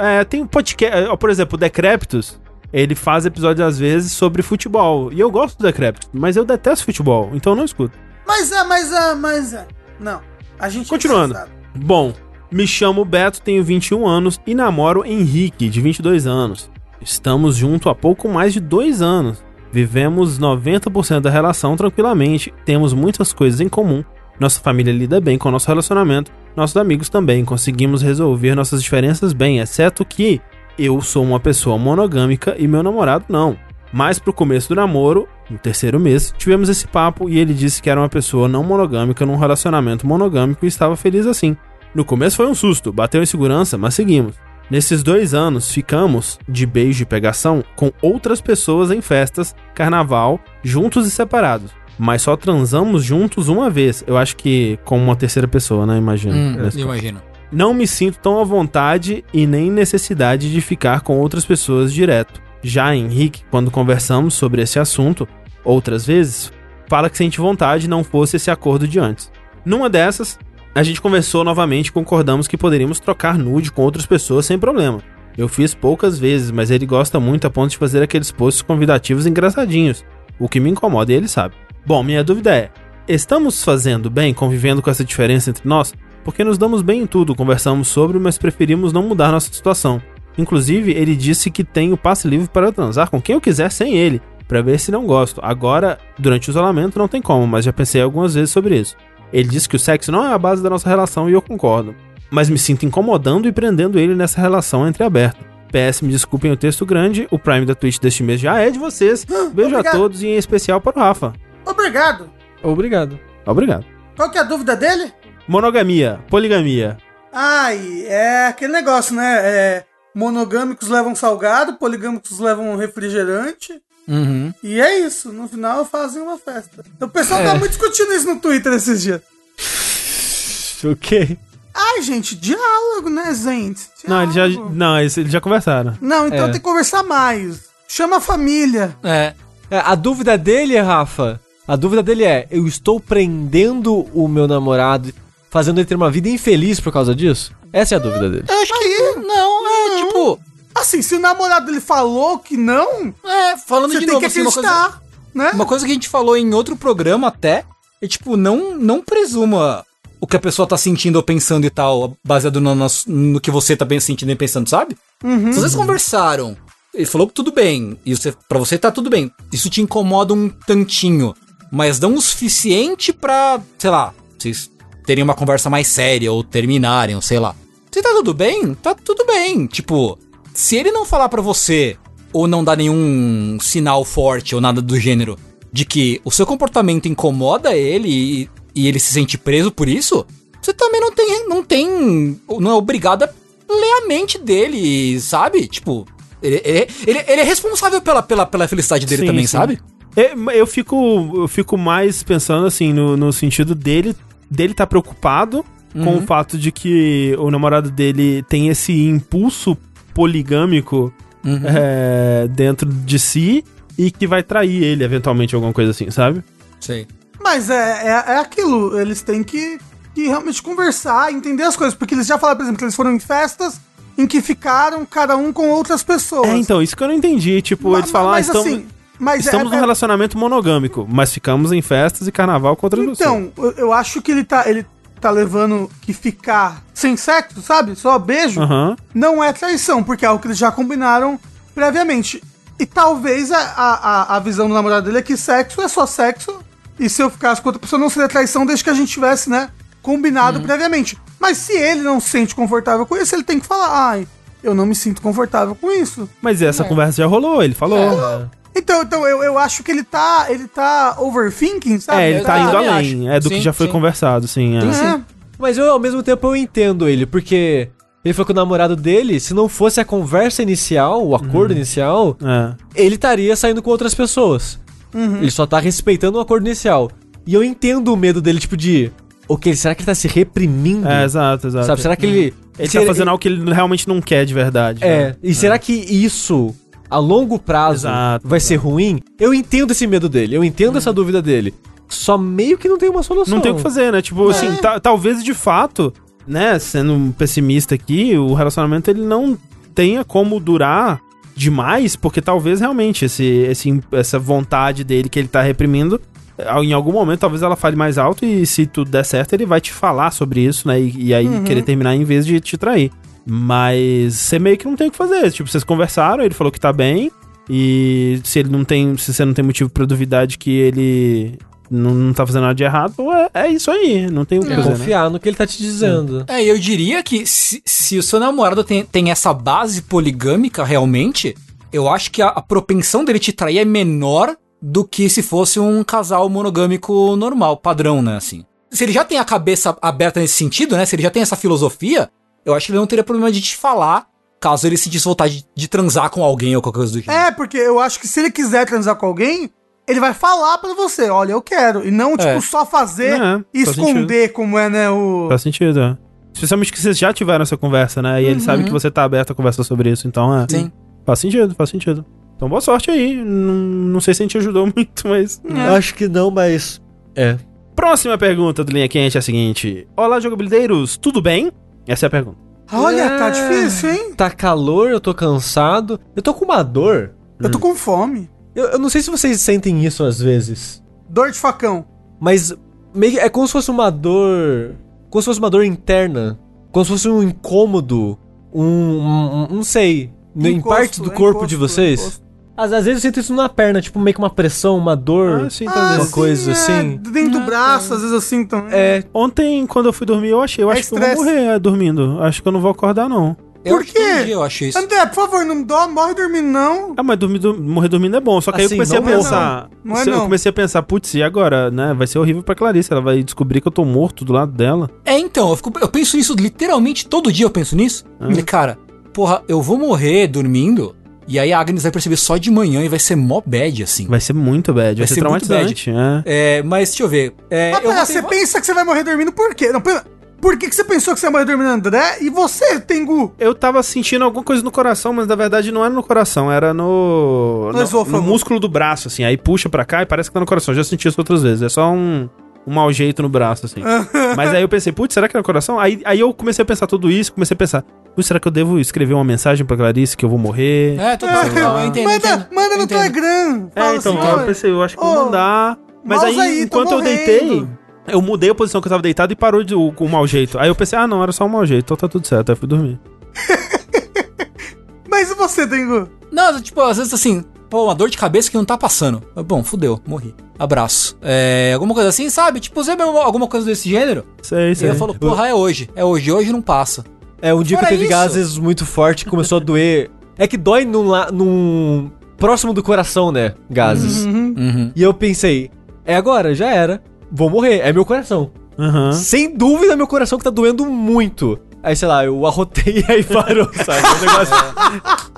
É, é, tem um podcast, é, por exemplo, o Decreptus, ele faz episódios às vezes sobre futebol. E eu gosto do Decreptus, mas eu detesto futebol, então eu não escuto. Mas é, mas é, mas é. Não. A gente Continuando. Bom, me chamo Beto, tenho 21 anos e namoro Henrique, de 22 anos. Estamos juntos há pouco mais de dois anos. Vivemos 90% da relação tranquilamente, temos muitas coisas em comum. Nossa família lida bem com o nosso relacionamento, nossos amigos também, conseguimos resolver nossas diferenças bem, exceto que eu sou uma pessoa monogâmica e meu namorado não. Mas pro começo do namoro, no terceiro mês, tivemos esse papo e ele disse que era uma pessoa não monogâmica num relacionamento monogâmico e estava feliz assim. No começo foi um susto, bateu em segurança, mas seguimos. Nesses dois anos, ficamos, de beijo e pegação, com outras pessoas em festas, carnaval, juntos e separados. Mas só transamos juntos uma vez. Eu acho que com uma terceira pessoa, né? Imagino. Hum, imagino. não me sinto tão à vontade e nem necessidade de ficar com outras pessoas direto. Já Henrique, quando conversamos sobre esse assunto, outras vezes, fala que sente vontade não fosse esse acordo de antes. Numa dessas, a gente conversou novamente e concordamos que poderíamos trocar nude com outras pessoas sem problema. Eu fiz poucas vezes, mas ele gosta muito a ponto de fazer aqueles posts convidativos engraçadinhos, o que me incomoda e ele sabe. Bom, minha dúvida é: estamos fazendo bem convivendo com essa diferença entre nós? Porque nos damos bem em tudo, conversamos sobre, mas preferimos não mudar nossa situação. Inclusive, ele disse que tem o passe livre para eu transar com quem eu quiser sem ele, para ver se não gosto. Agora, durante o isolamento, não tem como, mas já pensei algumas vezes sobre isso. Ele disse que o sexo não é a base da nossa relação e eu concordo. Mas me sinto incomodando e prendendo ele nessa relação entreaberta. PS, me desculpem o texto grande, o Prime da Twitch deste mês já é de vocês. Beijo a todos e em especial para o Rafa. Obrigado. Obrigado. Obrigado. Qual que é a dúvida dele? Monogamia, poligamia. Ai, é aquele negócio, né? É, monogâmicos levam salgado, poligâmicos levam refrigerante. Uhum. E é isso, no final fazem uma festa. O pessoal É. tá muito discutindo isso no Twitter esses dias. O quê? Ai, gente, diálogo, né, gente? Não, eles já, Diálogo. não, eles, eles já conversaram. Não, então É. tem que conversar mais. Chama a família. É. É, a dúvida dele, Rafa, a dúvida dele é: eu estou prendendo o meu namorado, fazendo ele ter uma vida infeliz por causa disso? Essa é a dúvida dele. Eu acho que. Não, é tipo. Assim, se o namorado dele falou que não, É, falando você de tem novo, que assim, uma coisa, acreditar, né? uma coisa que a gente falou em outro programa até, é tipo, não, não presuma o que a pessoa tá sentindo ou pensando e tal, baseado no, no, no que você tá bem sentindo e pensando, sabe? Uhum. Se vocês conversaram, ele falou que tudo bem, e você, pra você tá tudo bem, isso te incomoda um tantinho, mas não o suficiente pra, sei lá, vocês terem uma conversa mais séria ou terminarem, ou sei lá. Se tá tudo bem, tá tudo bem. Tipo, se ele não falar pra você ou não dar nenhum sinal forte ou nada do gênero de que o seu comportamento incomoda ele e, e ele se sente preso por isso, você também não tem, não tem, não é obrigado a ler a mente dele, sabe? Tipo, ele, ele, ele, ele é responsável pela, pela, pela felicidade dele Sim, também, sim. sabe? É, Eu fico, eu fico mais pensando assim, no, no sentido dele dele tá preocupado com o fato de que o namorado dele tem esse impulso poligâmico Uhum. é, dentro de si e que vai trair ele eventualmente, alguma coisa assim, sabe? Sei. Mas é, é, é aquilo, eles têm que, que realmente conversar, entender as coisas, porque eles já falaram, por exemplo, que eles foram em festas em que ficaram cada um com outras pessoas. É, então, isso que eu não entendi. Tipo, Ma- eles ma- falaram, ah, mas estamos, assim, mas estamos é, num é- relacionamento monogâmico, mas ficamos em festas e carnaval com outras pessoas. Então, eu, eu acho que ele tá, ele tá levando que ficar sem sexo, sabe? Só beijo, Aham. não é traição, porque é algo que eles já combinaram previamente. E talvez a, a, a- visão do namorado dele é que sexo é só sexo, e se eu ficasse com outra pessoa não seria traição desde que a gente tivesse, né, combinado previamente. Mas se ele não se sente confortável com isso, ele tem que falar, ai, eu não me sinto confortável com isso. Mas É. essa conversa já rolou, ele falou. É, Então, então eu, eu acho que ele tá, ele tá overthinking, sabe? É, ele tá eu indo além. acho. É do que Sim, já foi sim. conversado, sim. é. É. Mas eu, ao mesmo tempo, eu entendo ele, porque ele falou que o namorado dele, se não fosse a conversa inicial, o acordo inicial, É. ele estaria saindo com outras pessoas. Ele só tá respeitando o acordo inicial. E eu entendo o medo dele, tipo, de. Ok, será que ele tá se reprimindo? É, exato, exato. Sabe, será que ele. Ele se tá fazendo algo que ele realmente não quer de verdade. É, né? e será que isso, a longo prazo, Exato, vai ser ruim? Eu entendo esse medo dele, eu entendo essa dúvida dele. Só meio que não tem uma solução. Não tem o que fazer, né? Tipo, assim, ta- talvez de fato, né, sendo um pessimista aqui, o relacionamento ele não tenha como durar demais, porque talvez realmente esse, esse, essa vontade dele que ele tá reprimindo, eh, em algum momento talvez ela fale mais alto e se tudo der certo ele vai te falar sobre isso, né? E, e aí querer terminar em vez de te trair. Mas você meio que não tem o que fazer. Tipo, vocês conversaram, ele falou que tá bem. E se ele não tem. Se você não tem motivo pra duvidar de que ele não, não tá fazendo nada de errado, é, é isso aí. Não tem o que É, fazer. né? confiar no que ele tá te dizendo. É, eu diria que se, se o seu namorado tem, tem essa base poligâmica realmente, eu acho que a, a propensão dele te trair é menor do que se fosse um casal monogâmico normal, padrão, né, assim. Se ele já tem a cabeça aberta nesse sentido, né, se ele já tem essa filosofia, eu acho que ele não teria problema de te falar caso ele sentisse vontade de, de transar com alguém ou qualquer coisa do tipo. É, porque eu acho que se ele quiser transar com alguém, ele vai falar pra você, olha, eu quero. E não, tipo, É. só fazer É, e esconder como é, né, o... Faz sentido, é. Especialmente que vocês já tiveram essa conversa, né? E ele sabe que você tá aberto a conversar sobre isso, então é. Sim. Faz sentido, faz sentido. Então boa sorte aí. Não, não sei se a gente ajudou muito, mas. Eu Acho que não, mas. É. Próxima pergunta do Linha Quente é a seguinte: Olá, jogabilideiros, tudo bem? Essa é a pergunta. Olha, tá É. difícil, hein? Tá calor, eu tô cansado. Eu tô com uma dor. Eu tô com fome. Eu, eu não sei se vocês sentem isso às vezes. Dor de facão. Mas meio que é como se fosse uma dor. Como se fosse uma dor interna. Como se fosse um incômodo. Um. um- um- não sei. em Encosto, parte do é corpo encosto, de vocês. encosto. Às, às vezes eu sinto isso na perna, tipo meio que uma pressão, uma dor. Ah, sim, Ah, talvez. uma sim, coisa é, assim. Dentro do braço, às vezes assim também. É, Ontem, quando eu fui dormir, eu achei. Eu É acho que eu vou morrer é, dormindo. Acho que eu não vou acordar, não. Eu Por quê? eu acho isso. André, por favor, não dó, morre dormindo, não. Ah, mas dormir, dur- morrer dormindo é bom. Só que aí eu Assim, comecei a não é pensar. não. Não é se- Eu não. comecei a pensar, putz, e agora, né? Vai ser horrível pra Clarice. Ela vai descobrir que eu tô morto do lado dela. É, então, eu, fico- eu penso nisso literalmente todo dia eu penso nisso. Ah. Falei, cara, porra, eu vou morrer dormindo E aí a Agnes vai perceber só de manhã e vai ser mó bad, assim. Vai ser muito bad, vai, Vai ser, ser muito traumatizante. É. É, mas deixa eu ver. É, Mas, eu pera, você pensa que você vai morrer dormindo por quê? Não, pera, por que, que você pensou que você ia morrer dormindo, André? E você, Tengu? Eu tava sentindo alguma coisa no coração, mas na verdade não era no coração, era no. No No, esôfago. no músculo do braço, assim. Aí puxa pra cá e parece que tá no coração. Já senti isso outras vezes. É só um, um mau jeito no braço, assim. mas aí eu pensei, putz, será que é no coração? Aí, aí eu comecei a pensar tudo isso, comecei a pensar, putz, será que eu devo escrever uma mensagem pra Clarice que eu vou morrer? É, tô pensando, não, eu entendo, manda, entendo, manda no entendo. Telegram. É, Fala então, assim, eu "Oi, pensei, eu acho que Ô, vou mandar. Mas aí, aí, enquanto eu deitei, eu mudei a posição que eu tava deitado e parou de, o, com o mau jeito. Aí eu pensei, ah, não, era só um mau jeito, então tá tudo certo. Aí eu fui dormir. Mas e você, Tengu? Não, tipo, às vezes assim, pô, uma dor de cabeça que não tá passando. Bom, fudeu, morri. Abraço. É, alguma coisa assim, sabe? Tipo, você mesmo alguma coisa desse gênero. Sei, E sei. eu falo, porra, é hoje. É hoje, hoje não passa. É, um dia que eu Fora teve isso- gases muito forte, começou a doer. É que dói num, num próximo do coração, né? Gases. Uhum. E eu pensei, é agora, já era. Vou morrer, é meu coração. Aham. Sem dúvida, meu coração que tá doendo muito. Aí, sei lá, eu arrotei e aí parou, sabe? O negócio...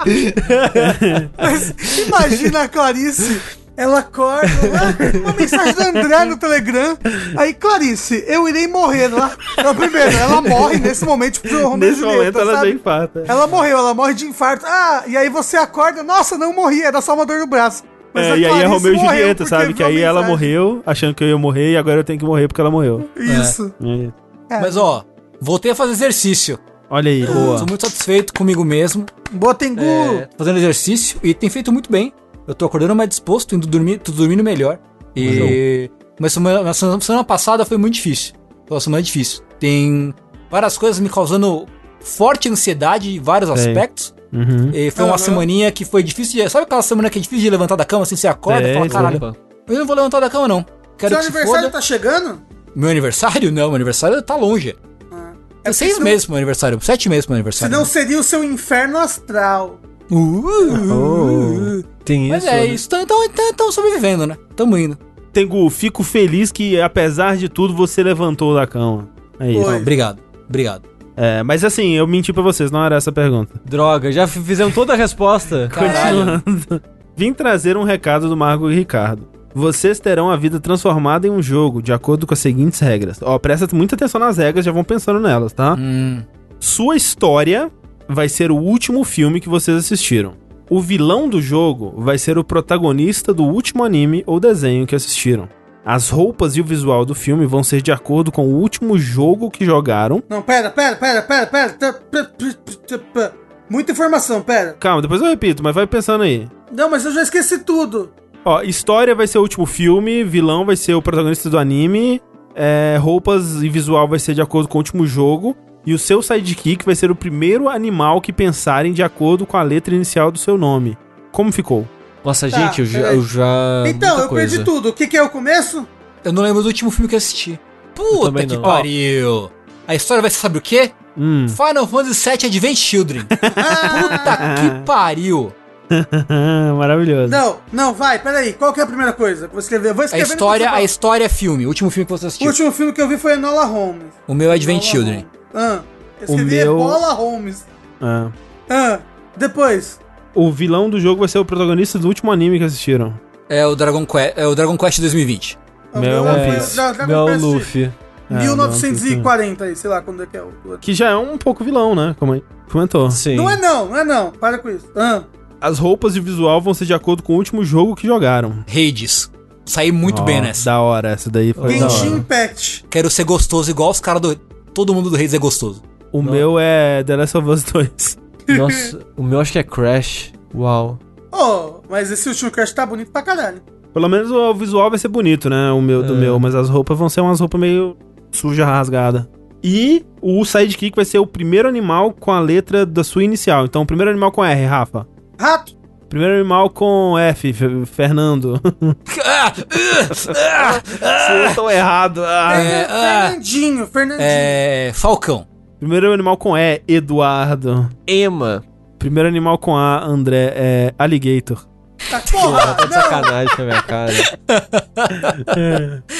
Mas imagina a Clarice. Ela acorda lá, uma mensagem do André no Telegram. Aí, Clarice, eu irei morrer lá. Não, primeiro, ela morre nesse momento, tipo, e Nesse Julieta, momento ela sabe? já infarta. Ela morreu, ela morre de infarto. Ah, e aí você acorda, nossa, não morri, era só uma dor no braço. Mas É, e aí é Romeu e Julieta, sabe? Que aí ela morreu, achando que eu ia morrer, e agora eu tenho que morrer porque ela morreu. Isso. É. É. Mas ó, voltei a fazer exercício. Olha aí, boa. Tô muito satisfeito comigo mesmo. Boa, Tengu. É, fazendo exercício e tem feito muito bem. Eu tô acordando mais disposto, indo dormir, tô dormindo melhor. E. Mas semana, na semana passada foi muito difícil. Foi uma semana difícil. Tem várias coisas me causando forte ansiedade em vários Sei. aspectos. Uhum. E foi uma Aham. semaninha que foi difícil de. Sabe aquela semana que é difícil de levantar da cama assim? Você acorda e fala, caralho, Opa. eu não vou levantar da cama não. Quero Seu que se aniversário foda. tá chegando? Meu aniversário? Não, meu aniversário tá longe. É É seis meses pro meu aniversário, sete meses pro meu aniversário. Senão seria o seu inferno astral. Uh, uh, uh, uh. Tem Mas isso. é né? isso, então estão sobrevivendo, né? Tamo indo. Tengu, fico feliz que, apesar de tudo, você levantou da cama. É isso. Não, obrigado, obrigado. É, mas assim, eu menti pra vocês, não era essa a pergunta. Droga, já fizemos toda a resposta. Caralho. Vim trazer um recado do Marco e Ricardo. Vocês terão a vida transformada em um jogo, de acordo com as seguintes regras. Ó, presta muita atenção nas regras, já vão pensando nelas, tá? Hum, Sua história vai ser o último filme que vocês assistiram. O vilão do jogo vai ser o protagonista do último anime ou desenho que assistiram. As roupas e o visual do filme vão ser de acordo com o último jogo que jogaram. Não, pera, pera, pera, pera, pera. Muita informação, pera. Calma, depois eu repito, mas vai pensando aí. Não, mas eu já esqueci tudo. Ó, história vai ser o último filme, vilão vai ser o protagonista do anime, é, roupas e visual vai ser de acordo com o último jogo, e o seu sidekick vai ser o primeiro animal que pensarem de acordo com a letra inicial do seu nome. Como ficou? Nossa, Tá, gente, eu já. Eu já então, muita eu perdi coisa. tudo. O que, que é o começo? eu não lembro do último filme que eu assisti. Puta também que pariu. A história vai ser, sabe o quê? Hum. Final Fantasy VII Advent Children. Puta que pariu. Maravilhoso. Não, não, vai, peraí. Qual que é a primeira coisa? Vou escrever. Vou A escrever no história, a história é filme. O último filme que você O assistiu. último filme que eu vi foi Enola Holmes. O meu é Advent Enola Children. Holmes. Ah, escrevi meu- Ebola Holmes. É. Ah, depois. O vilão do jogo vai ser o protagonista do último anime que assistiram. É o Dragon Quest, é o Dragon Quest 2020. O Meu meu é Piece. Dra- Dragon Meu Quest Luffy. É, 1940 aí, sei lá quando é que é o. o- Que já é um pouco vilão, né? Como aí comentou. Sim. Não é não, não é não. Para com isso. Ah, As roupas e o visual vão ser de acordo com o último jogo que jogaram. Hades. Saí muito Ó, bem nessa. Da hora, essa daí foi da Genshin hora. Impact. Quero ser gostoso igual os caras do. Todo mundo do Hades é gostoso. O meu é The Last of Us 2. Nossa, o meu acho que é Crash. Uau. Oh, mas esse último Crash tá bonito pra caralho. Pelo menos o visual vai ser bonito, né? O meu do É. meu, mas as roupas vão ser umas roupas meio suja, rasgada. E o sidekick vai ser o primeiro animal com a letra da sua inicial. Então, o primeiro animal com R, Rafa. Rato. Primeiro animal com F, F- Fernando. Estão errado. Ah. É, ah. Fernandinho, Fernandinho. É. Falcão. Primeiro animal com E, Eduardo. Emma. Primeiro animal com A, André, é Alligator. Tá, porra, Tá de não. sacanagem com a minha cara.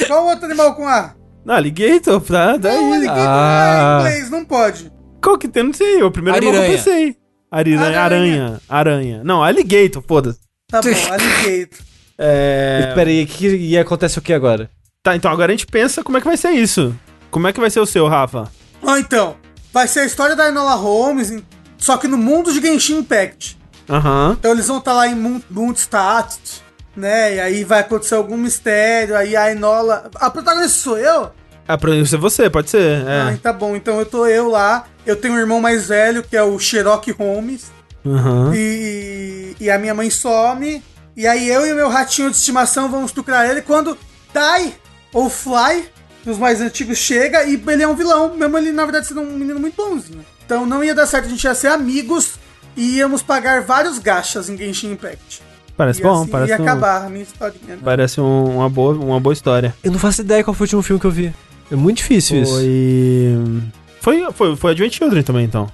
Qual outro animal com A? Não, Alligator, tá? Não, Daí. ele Ah. em inglês, não pode. Qual que tem? Não sei. O primeiro animal que eu pensei. Ariranha, aranha, aranha. Não, alligator, foda-se. Tá bom, alligator. É... Espera aí, que, e acontece o que agora? Tá, então agora a gente pensa como é que vai ser isso. Como é que vai ser o seu, Rafa? Ó, então, vai ser a história da Enola Holmes, só que no mundo de Genshin Impact. Aham. Então eles vão estar lá em Mun- Mundstadt, né? E aí vai acontecer algum mistério, aí a Enola... A protagonista sou eu? Ah, pra ser você, pode ser. Ah, É. tá bom, então eu tô eu lá, eu tenho um irmão mais velho, que é o Sherlock Holmes, Aham. e, e a minha mãe some, e aí eu e o meu ratinho de estimação vamos procurar ele quando Dai, ou Fly, dos mais antigos, chega e ele é um vilão, mesmo ele na verdade sendo um menino muito bonzinho. Então não ia dar certo, a gente ia ser amigos e íamos pagar vários gachas em Genshin Impact. Parece e bom, assim parece ia um- acabar a minha historinha. né? Parece um- uma, boa, uma boa história. Eu não faço ideia qual foi o último filme que eu vi. É muito difícil isso. Foi. Foi, foi, foi Advent Children também, então.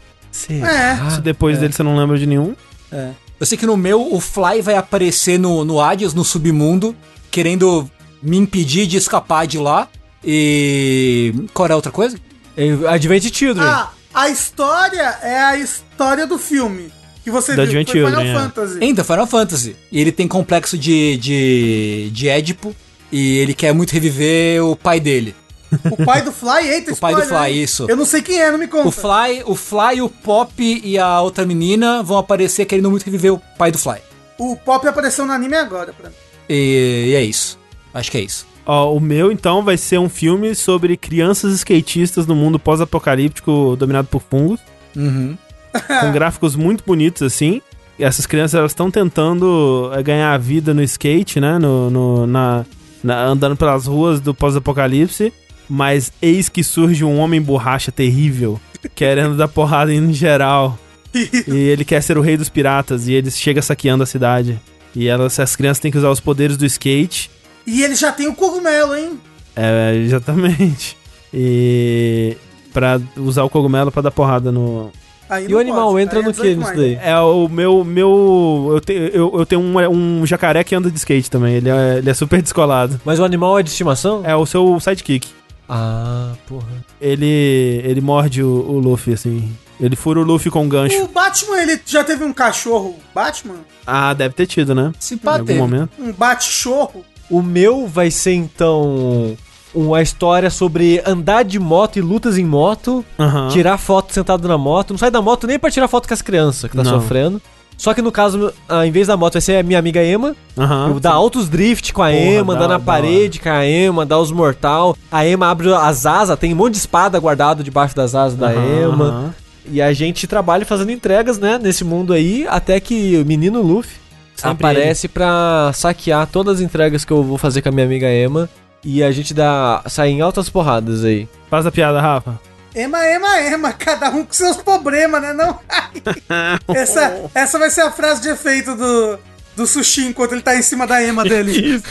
É. Se depois dele você não lembra de nenhum. É. Eu sei que no meu, o Fly vai aparecer no, no Hades, no submundo, querendo me impedir de escapar de lá. E. Qual era a outra coisa? É Advent Children. Ah, a história é a história do filme. Que você Da viu, Advent foi Final Children, é. Fantasy. Ainda, Final Fantasy. E ele tem complexo de, de, de Édipo. E ele quer muito reviver o pai dele. O pai do Fly, eita, O pai do spoiler, Fly, hein? isso. Eu não sei quem é, não me conta. O Fly, o Fly, o Pop e a outra menina vão aparecer querendo muito reviver o pai do Fly. O Pop apareceu no anime agora, pra mim. E, e é isso. Acho que é isso. Ó, o meu, então, vai ser um filme sobre crianças skatistas no mundo pós-apocalíptico dominado por fungos. Uhum. com gráficos muito bonitos, assim. E essas crianças, elas estão tentando é, ganhar a vida no skate, né? No, no- na, na- andando pelas ruas do pós-apocalipse. Mas eis que surge um homem borracha terrível, querendo dar porrada em geral. e ele quer ser o rei dos piratas, e ele chega saqueando a cidade. E elas, as crianças têm que usar os poderes do skate. E ele já tem o cogumelo, hein? É, exatamente. E. pra usar o cogumelo pra dar porrada no, Aí E o animal pode, entra aí é no que 18 nisso daí? É o meu. meu eu, te, eu, eu tenho um, um jacaré que anda de skate também. Ele é, ele é super descolado. Mas o animal é de estimação? É o seu sidekick. Ah, porra. Ele. ele morde o, o Luffy, assim. Ele fura o Luffy com um gancho. O Batman, ele já teve um cachorro Batman? Ah, deve ter tido, né? Se Em pá, algum teve. momento. Um bate-chorro? O meu vai ser então uma história sobre andar de moto e lutas em moto, tirar foto sentado na moto. Não sai da moto nem pra tirar foto com as crianças que tá Não. sofrendo. Só que no caso, ah, em vez da moto, vai ser a minha amiga Emma. Aham. Eu dar altos drift com a Porra, Emma, da- andar na da parede com a Emma, dar os mortal. A Emma abre as asas, tem um monte de espada guardado debaixo das asas da Aham, Emma. aham. E a gente trabalha fazendo entregas, né, nesse mundo aí, até que o menino Luffy Sempre aparece pra saquear todas as entregas que eu vou fazer com a minha amiga Emma. E a gente dá sai em altas porradas aí. Faz a piada, Rafa. Ema, ema, ema, cada um com seus problemas, né? Não? essa, essa vai ser a frase de efeito do, do sushi enquanto ele tá em cima da ema dele.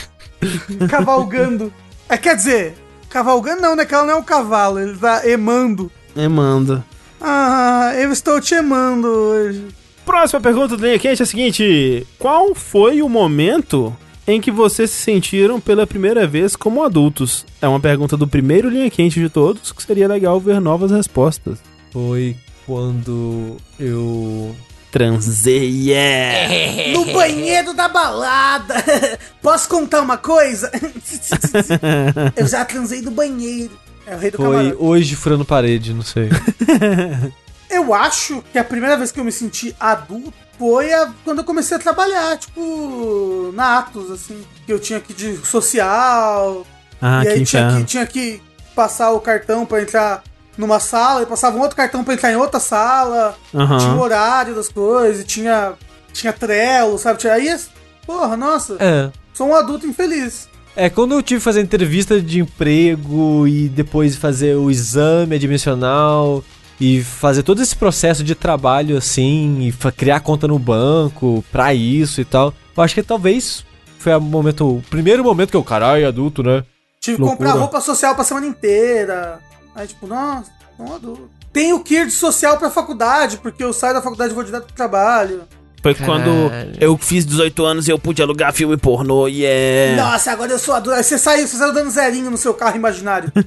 cavalgando. É, quer dizer, cavalgando não, né? Que ela não é um cavalo, ele tá emando. Emanda. Ah, eu estou te emando hoje. Próxima pergunta do Linha Quente é a seguinte: Qual foi o momento em que vocês se sentiram pela primeira vez como adultos? É uma pergunta do primeiro Linha Quente de todos, que seria legal ver novas respostas. Foi quando eu Transei, yeah! No banheiro da balada. Posso contar uma coisa? eu já transei no banheiro. É o rei do foi camarote. hoje furando parede, não sei. Eu acho que a primeira vez que eu me senti adulto foi a- quando eu comecei a trabalhar, tipo, na Atos, assim. Que eu tinha que de social. Ah, e que aí tinha inferno. que, tinha que passar o cartão pra entrar numa sala, e passava um outro cartão pra entrar em outra sala. Aham. Tinha o horário das coisas, tinha, tinha trelo, sabe? Tinha aí, porra, nossa, É. sou um adulto infeliz. É, quando eu tive que fazer entrevista de emprego e depois fazer o exame admissional e fazer todo esse processo de trabalho assim, e criar conta no banco pra isso e tal, eu acho que talvez foi o momento, o primeiro momento que eu, caralho, adulto, né? Tive que comprar roupa social pra semana inteira. Aí, tipo, nossa, um adulto. Tenho que ir de social pra faculdade, porque eu saio da faculdade e vou direto pro trabalho. Foi quando eu fiz 18 anos e eu pude alugar filme pornô e é. Nossa, agora eu sou adulto. Aí você saiu, você saiu dando zerinho no seu carro imaginário.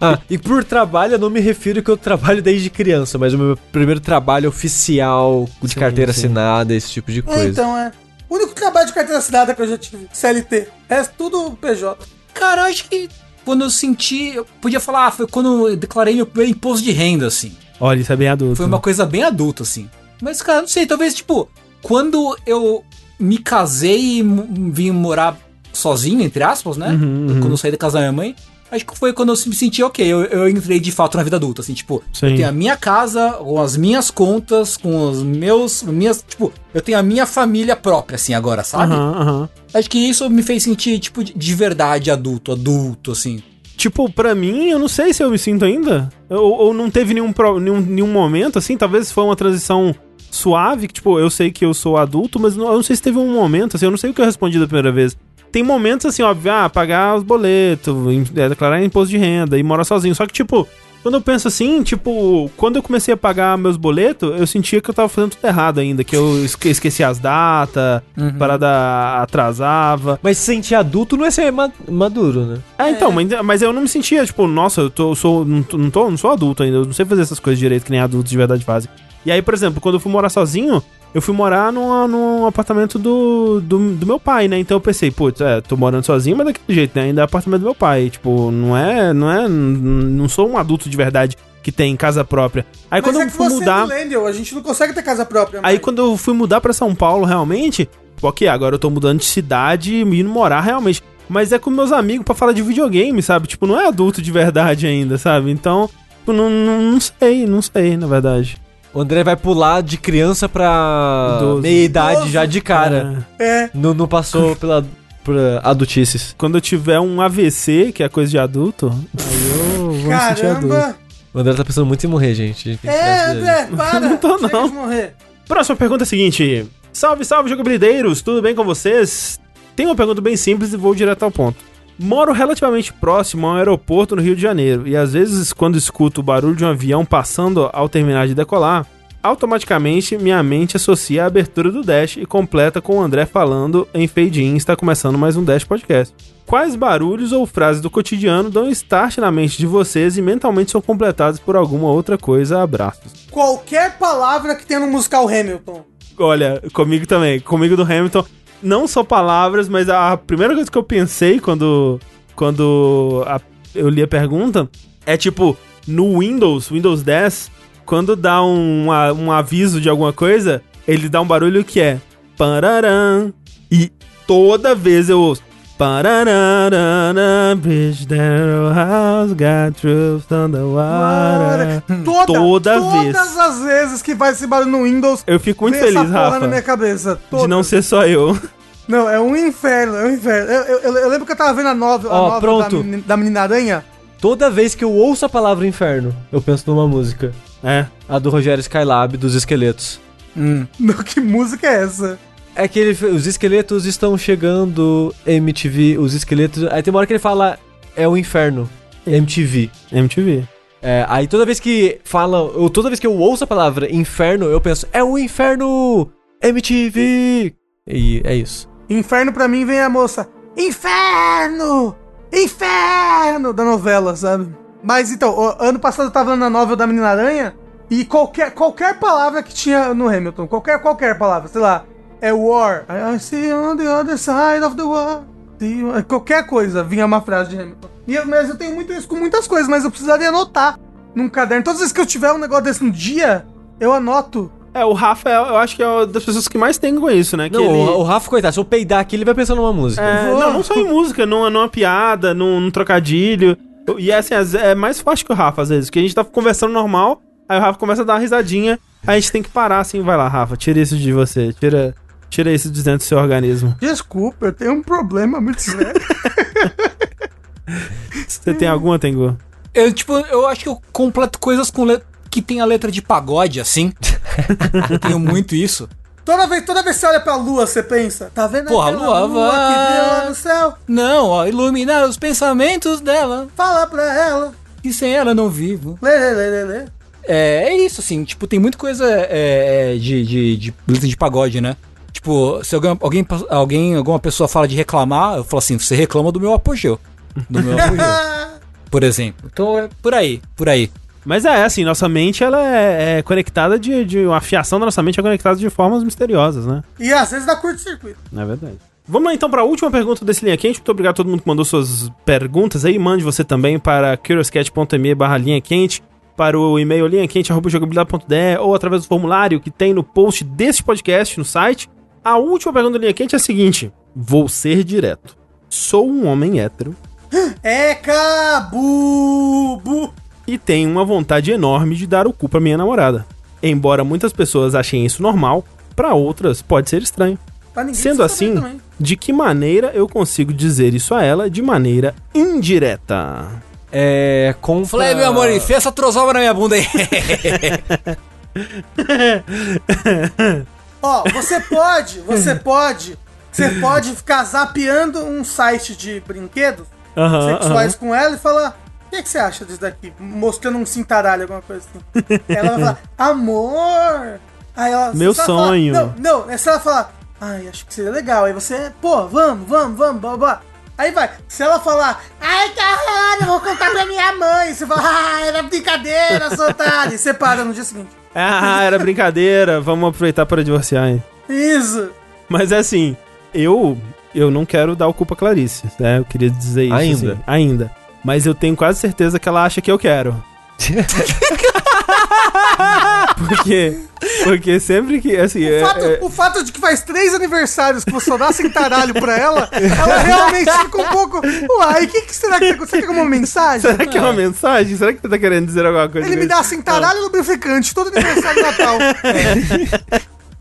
Ah, e por trabalho eu não me refiro que eu trabalho desde criança, mas o meu primeiro trabalho oficial de Sim, carteira sim. assinada, esse tipo de coisa. então, é. O único trabalho de carteira assinada que eu já tive, CLT. É tudo PJ. Cara, eu acho que quando eu senti. Eu podia falar, ah, foi quando eu declarei meu primeiro imposto de renda, assim. Olha, isso é bem adulto. Foi uma coisa bem adulta, assim. Mas, cara, não sei, talvez, tipo, quando eu me casei e vim morar sozinho, entre aspas, né? Uhum, Quando eu saí da casa da minha mãe, acho que foi quando eu me senti, ok, eu, eu entrei de fato na vida adulta, assim, tipo, Sim. eu tenho a minha casa, com as minhas contas, com os meus, minhas, tipo, eu tenho a minha família própria, assim, agora, sabe? Aham. Acho que isso me fez sentir, tipo, de- de verdade adulto, adulto, assim. Tipo, pra mim, eu não sei se eu me sinto ainda. Ou, ou não teve nenhum, pro- nenhum, nenhum momento, assim, talvez foi uma transição suave, que, tipo, eu sei que eu sou adulto, mas não- eu não sei se teve um momento, assim, eu não sei o que eu respondi da primeira vez. Tem momentos, assim, óbvio, ah, pagar os boletos, em- é, declarar imposto de renda e morar sozinho. Só que, tipo, quando eu penso assim, tipo, quando eu comecei a pagar meus boletos, eu sentia que eu tava fazendo tudo errado ainda, que eu esque- esqueci as datas, parada atrasava. Mas se sentir adulto não é ser ma- maduro, né? É, então, mas, mas eu não me sentia, tipo, nossa, eu tô, sou, não, tô, não, tô, não sou adulto ainda, eu não sei fazer essas coisas direito que nem adultos de verdade fazem. E aí, por exemplo, quando eu fui morar sozinho, eu fui morar num, num apartamento do, do, do meu pai, né? Então eu pensei, putz, é, tô morando sozinho, mas daquele jeito, né? Ainda é apartamento do meu pai. Tipo, não é, não é, não sou um adulto de verdade que tem casa própria. Aí quando Mas é eu fui você mudar. é millennial, a gente não consegue ter casa própria. Aí mais. quando eu fui mudar pra São Paulo, realmente, ok, agora eu tô mudando de cidade e indo morar realmente. Mas é com meus amigos pra falar de videogame, sabe? Tipo, não é adulto de verdade ainda, sabe? Então, tipo, não, não, não sei, não sei, na verdade. O André vai pular de criança pra Idoso. meia idade Idoso. já de cara. É. Não, não passou pela, por adultices. Quando eu tiver um AVC, que é coisa de adulto, aí eu vou me sentir adulto. Caramba. O André tá pensando muito em morrer, gente. Tem É. André, para. Não tô, não. morrer. Próxima pergunta é a seguinte: Salve, salve, jogabilideiros, tudo bem com vocês? Tenho uma pergunta bem simples e vou direto ao ponto. Moro relativamente próximo a um aeroporto no Rio de Janeiro e às vezes, quando escuto o barulho de um avião passando ao terminar de decolar, automaticamente minha mente associa a abertura do Dash e completa com o André falando em Fade In está começando mais um Dash Podcast. Quais barulhos ou frases do cotidiano dão start na mente de vocês e mentalmente são completados por alguma outra coisa? Abraços. Qualquer palavra que tenha no musical Hamilton. Olha, comigo também. Comigo do Hamilton, não só palavras, mas a primeira coisa que eu pensei quando, quando a- eu li a pergunta é tipo, no Windows, Windows 10, quando dá um, a- um aviso de alguma coisa, ele dá um barulho que é pararam. E toda vez eu ouço. Bridge there, house got troops on the water. Toda, Toda vez. Todas as vezes que vai esse barulho no Windows, Eu fico muito essa feliz, porra Rafa, na minha cabeça. de não Todas. ser só eu. Não, é um inferno, é um inferno. Eu, eu- eu- eu lembro que eu tava vendo a novel, a Ó, novel pronto. Da, meni- da Menina Aranha. Toda vez que eu ouço a palavra inferno, eu penso numa música. É. A do Rogério Skylab, dos esqueletos. Não, que música é essa? É que ele, os esqueletos estão chegando, MTV, os esqueletos... Aí tem uma hora que ele fala, é o inferno, MTV. MTV. É, aí toda vez que fala, ou toda vez que eu ouço a palavra inferno, eu penso, é o inferno, MTV. E é isso. Inferno pra mim vem a moça. Inferno! Inferno! Da novela, sabe? Mas então, ano passado eu tava na novel da Menina Aranha e qualquer, qualquer palavra que tinha no Hamilton, qualquer, qualquer palavra, sei lá, é war. I see on the other side of the war. See you- Qualquer coisa vinha uma frase de Hamilton. E eu, mas eu tenho muito isso com muitas coisas, mas eu precisaria anotar num caderno. Todas as vezes que eu tiver um negócio desse no dia, eu anoto. É, o Rafa, é- eu acho que é uma das pessoas que mais tem com isso, né? Que Não, ele... o, Rafa, coitado, se eu peidar aqui, ele vai pensar numa música. É, não, não só em música, numa, numa piada, num, num trocadilho. E é assim, é mais forte que o Rafa, às vezes, porque a gente tá conversando normal, aí o Rafa começa a dar uma risadinha, aí a gente tem que parar assim, vai lá, Rafa, tira isso de você, tira, tira isso de dentro do seu organismo. Desculpa, eu tenho um problema muito sério. Você tem alguma, Tengu? Eu, tipo, eu acho que eu completo coisas com le- que tem a letra de pagode, assim. eu tenho muito isso. Toda vez, toda vez que você olha pra lua, você pensa, tá vendo Porra, aquela lua lua vai- que lá no céu? Não, ó, iluminar os pensamentos dela. Fala pra ela. E sem ela não vivo. Lê, lê, lê, lê, lê. é, é isso, assim, tipo, tem muita coisa é, é, de, de, de letra de pagode, né? Tipo, se alguém, alguém, alguém, alguma pessoa fala de reclamar, eu falo assim, você reclama do meu apogeu. Do meu apogeu. por exemplo. Então é por aí, por aí. Mas é assim, nossa mente ela é, é conectada de, de. A fiação da nossa mente é conectada de formas misteriosas, né? E às vezes dá curto-circuito. É verdade. Vamos lá então para a última pergunta desse linha quente. Muito obrigado a todo mundo que mandou suas perguntas aí. Mande você também para curiouscat.me barra linha quente, para o e-mail linhaquente.jogabilidade.de ou através do formulário que tem no post deste podcast no site. A última pergunta do linha quente é a seguinte: Vou ser direto. Sou um homem hétero É cabubu. e tenho uma vontade enorme de dar o cu pra minha namorada. Embora muitas pessoas achem isso normal, para outras pode ser estranho. Sendo se assim, também. de que maneira eu consigo dizer isso a ela de maneira indireta? É. Com. Falei, meu amor, enfia essa trozoba na minha bunda aí. Ó, você pode, você pode, você pode ficar zapeando um site de brinquedos sexuais com ela e falar. O que, que você acha disso daqui? Mostrando um cintaralho, alguma coisa assim. ela vai falar, amor! Aí ela, Meu falar- sonho. não, não, é se ela falar, ai, acho que seria legal. Aí você, pô, vamos, vamos, vamos, blá, blá. Aí vai. Se ela falar, ai, caralho, eu vou contar pra minha mãe. Você fala, ah, era brincadeira, seu otário. E você para no dia seguinte. Ah, era brincadeira, vamos aproveitar para divorciar, hein? Isso. Mas é assim, eu eu não quero dar o culpa a Clarice, né? Eu queria dizer isso Ainda. assim, ainda. Mas eu tenho quase certeza que ela acha que eu quero. porque porque sempre que assim, O é- fato, é- o fato de que faz três aniversários que você só dá cintaralho pra ela, ela realmente fica um pouco. Uai, o que, que será que tá Você tem uma mensagem? será que é uma mensagem? Será que você tá querendo dizer alguma coisa? Ele me dá isso? cintaralho lubrificante todo aniversário de Natal.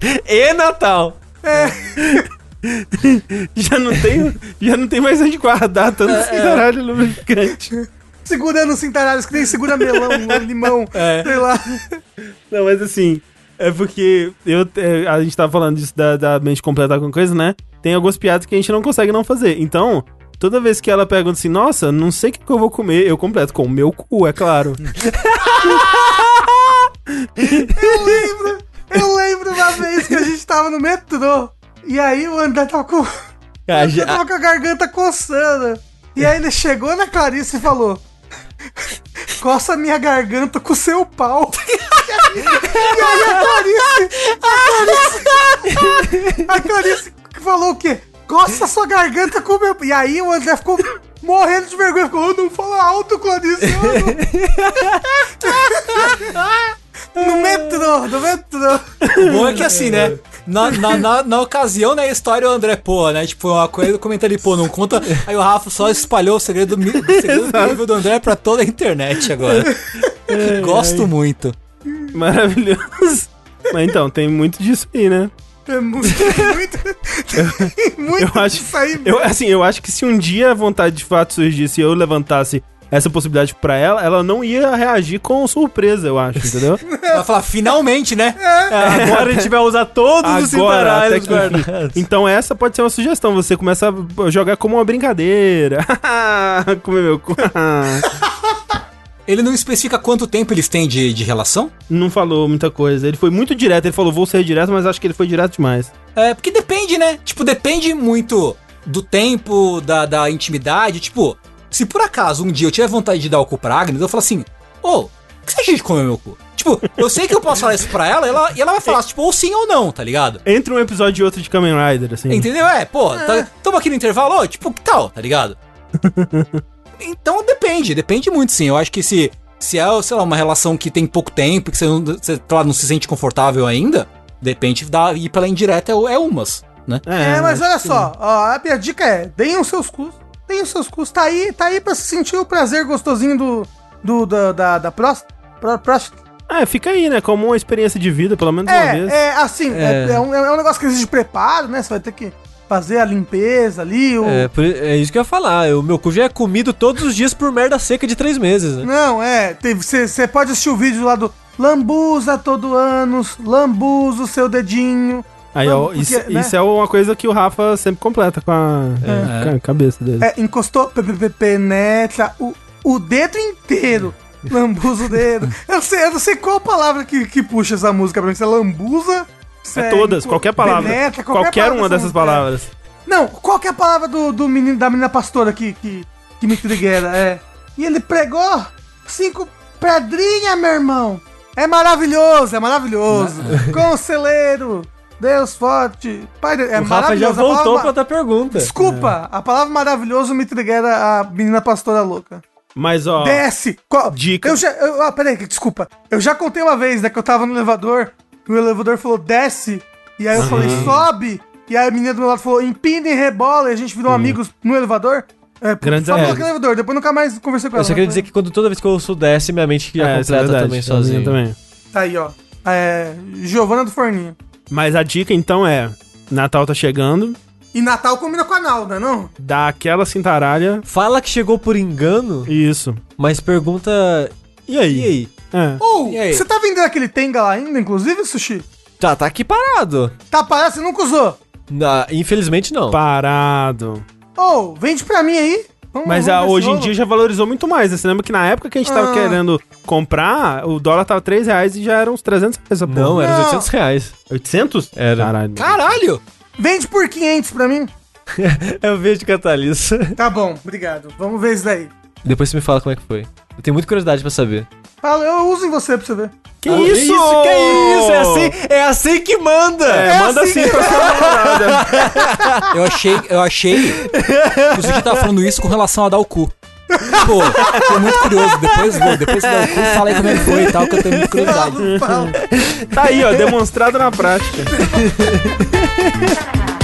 E Natal. Já não tenho, já não tem mais onde guardar tanto É, esse caralho lubrificante. Segurando cintaralhos que nem segura melão, limão, sei lá. Não, mas assim, é porque eu, é, a gente tava falando disso da, da mente completa com coisa, né? Tem algumas piadas que a gente não consegue não fazer. Então, toda vez que ela pergunta assim, nossa, não sei o que, que eu vou comer, eu completo com o meu cu, é claro. Eu lembro, eu lembro uma vez que a gente tava no metrô. E aí o André tava com. Ah, Ele já- tava com a garganta coçando. E aí ele chegou na Clarice e falou: Coça minha garganta com seu pau. e aí a Clarice. A Clarice. A Clarice falou o quê? Coça sua garganta com meu. E aí o André ficou morrendo de vergonha. Ficou, "Oh, não fala alto, Clarice. oh, não." no metrô, no metrô. O bom é que assim, né? Na, na, na, na ocasião, né, a história o André, pô, né? Tipo, uma coisa comenta ali, pô, não conta. Aí o Rafa só espalhou o segredo, o segredo do André pra toda a internet agora. Gosto muito. Maravilhoso. Mas então, tem muito disso aí, né? É muito, muito, muito Eu acho, disso aí. eu, assim, eu acho que se um dia a vontade de fato surgisse e eu levantasse essa possibilidade pra ela, ela não ia reagir com surpresa, eu acho, entendeu? Vai falar, finalmente, né? Agora a gente vai usar todos os Agora, até cintaralhos guardados. Então essa pode ser uma sugestão, você começa a jogar como uma brincadeira. Comer meu cu. Ele não especifica quanto tempo eles têm de, de relação? não falou muita coisa. Ele foi muito direto, ele falou, vou ser direto, mas acho que ele foi direto demais. É, porque depende, né? Tipo, depende muito do tempo, da, da intimidade. Tipo, se por acaso um dia eu tiver vontade de dar o cu pra Agnes, eu falo assim, ô, o que você acha de comer meu cu? Tipo, eu sei que eu posso falar isso pra ela, ela e ela vai falar, tipo, ou sim ou não, tá ligado? Entre um episódio e outro de Kamen Rider, assim. Entendeu? É, pô, tá, tamo aqui no intervalo, ô, tipo, que tal, tá ligado? então depende, depende muito, sim. Eu acho que se, se é, sei lá, uma relação que tem pouco tempo, que você não, você, sei lá, não se sente confortável ainda, de repente dá, ir pela indireta é, é umas, né? É, mas acho olha só, ó, a minha dica é, deem os seus cus, deem os seus cus, tá aí, tá aí pra se sentir o prazer gostosinho do, do da, da, da próstata. Pró- próstata. É, fica aí, né? Como uma experiência de vida, pelo menos uma vez. É, é assim, é. É. é um, é um negócio que exige preparo, né? Você vai ter que fazer a limpeza ali, o... É, é isso que eu ia falar. O meu cu já é comido todos os dias por merda seca de três meses. Né? Não, é, você pode assistir o vídeo lá do lambuza todo ano, lambuza o seu dedinho. Aí, ó, Porque, isso, né? isso é uma coisa que o Rafa sempre completa com a, com a cabeça dele. É, encostou, pe- pe- pe- penetra o, o dedo inteiro Lambuza o dedo. Eu não sei, eu não sei qual palavra que, que puxa essa música pra mim. Se é lambuza. se É todas, qualquer palavra. penetra, qualquer palavra uma dessa dessas música. palavras. Não, qual que é a palavra do, do menino, da menina pastora que, que, que me trigueira? É. E ele pregou cinco pedrinhas, meu irmão. É maravilhoso, é maravilhoso. Conselheiro, Deus forte. Pai, é o Rafa já voltou palavra- pra outra pergunta. Desculpa, a palavra maravilhoso me trigueira a menina pastora louca. Mas, ó. Desce! Qual- dica. Eu já. Eu, ah, peraí, desculpa. Eu já contei uma vez, né, que eu tava no elevador, e o elevador falou desce, e aí eu falei sobe, e aí a menina do meu lado falou empina e rebola, e a gente virou amigos no elevador. É, Grandes só amigos. naquele elevador, depois nunca mais conversei com Eu ela. só queria né? dizer que quando toda vez que eu ouço desce, minha mente já É, isso é completa verdade, também a minha sozinho. também. Tá aí, ó. É. Giovana do Forninho. Mas a dica então é: Natal tá chegando, E Natal combina com a Nalda, não? dá aquela cintaralha. Fala que chegou por engano, Isso. mas pergunta. E aí? E aí? É. Ou, E aí? você tá vendendo aquele Tenga lá ainda, inclusive, Sushi? Já tá aqui parado. Tá parado, você nunca usou. Na- infelizmente não. Parado. Ou, vende pra mim aí. Vamos- Mas vamos ver hoje em dia já valorizou muito mais. né? Você lembra que na época que a gente tava Ah. querendo comprar, o dólar tava 3 reais e já eram uns 300 reais porra. Não, era Não. 800 reais. 800? Era. Caralho. Caralho! Vende por 500 pra mim. Eu vejo Catalisa. Tá bom, obrigado. Vamos ver isso daí. Depois você me fala como é que foi. Eu tenho muita curiosidade pra saber. Fala, eu uso em você pra você ver. Que Ah, isso? Que isso? É assim, é assim que manda! É, manda assim assim pra sua namorada. Eu achei, eu achei que o Sushi tava falando isso com relação a dar o cu. Pô, tô muito curioso. Depois vou, depois que dar o cu, fala aí como é que foi e tal, que eu tenho muita curiosidade. Fala, fala. Tá aí, ó, demonstrado na prática.